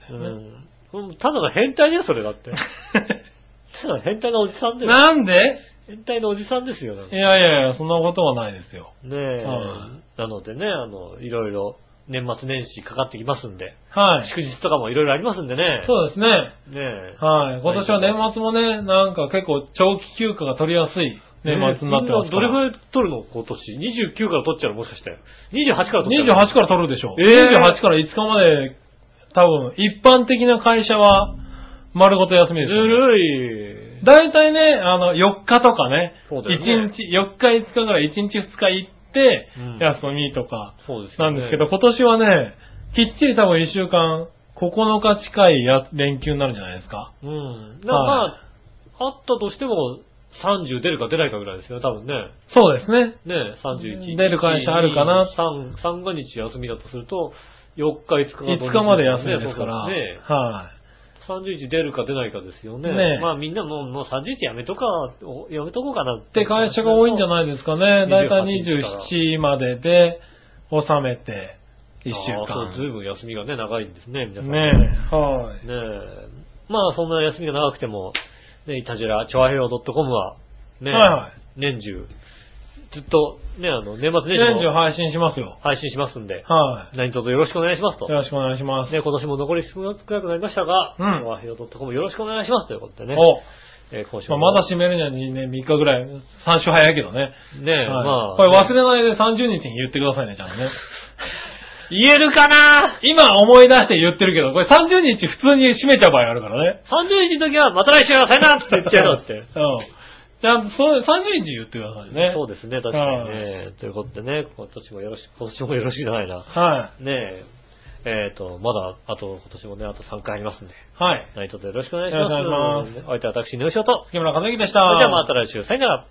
うん。ただの変態だよ、それだって。ただの変態なおじさんだよ。なんで？変態のおじさんですよ。いやいやいや、そんなことはないですよ。ねえ、はなのでね、あの、いろいろ年末年始かかってきますんで、はい。祝日とかもいろいろありますんでね。そうですね。ねえ。はい。今年は年末もね、なんか結構長期休暇が取りやすい年末になってますどれぐらい取るの今年？29から取っちゃうのもしかして。28から取っちゃうの？28から取るでしょ。えー28から5日まで、多分、一般的な会社は、丸ごと休みですね。るい。大体ね、あの、4日とかね、そうだよね1日、4日5日ぐらい1日2日行っ休みとか、そうですよねなんですけど、今年はね、きっちり多分1週間、9日近いや連休になるんじゃないですか。うん。まあ、まあ、あったとしても、30出るか出ないかぐらいですよね、多分ね。そうですね。ね31。出る会社あるかな3、三が日休みだとすると、4日、5日が土日5日まで休みですから。ね。はい。31出るか出ないかですよね。ねまあみんなもうもう31やめとか、おやめとこうかなっって会社が多いんじゃないですかね。だいたい28 27までで収めて、1週ああそう、ずい間。ぶん休みがね、長いんですね、皆さん。ねえ、はい。ねえ。まあそんな休みが長くても、ね、いたじら、ちょわへよ .com は、ね、はいはい年中、ずっと、ね、あの、年末年始も年中配信しますよ。配信しますんで、は何卒よろしくお願いしますとい。よ。ろしくお願いします。ね、今年も残り少なくなりましたが、うんちょわへよ .com よろしくお願いしますということでね、お、えー今週まあ、もまだ閉めるにはね、3日ぐらい、3週早いけどね。ね、はいまあ、これ忘れないで30日に言ってくださいね、ちゃんとね。言えるかな？今思い出して言ってるけど、これ30日普通に閉めちゃう場合あるからね。?30 日の時は、また来週さよならって言っちゃうのって。うん。ちゃんと、そう、30日言ってくださいね。そうですね、確かにね。ということでね、今年もよろしく、今年もよろしくじゃないな。はねえ、えっ、と、まだ、あと、今年もね、あと3回ありますんで、い。はい。何卒よろしくお願いします。お願いしお相手は私、ヌーショーと。月村和之でした。それではまた来週、さよなら。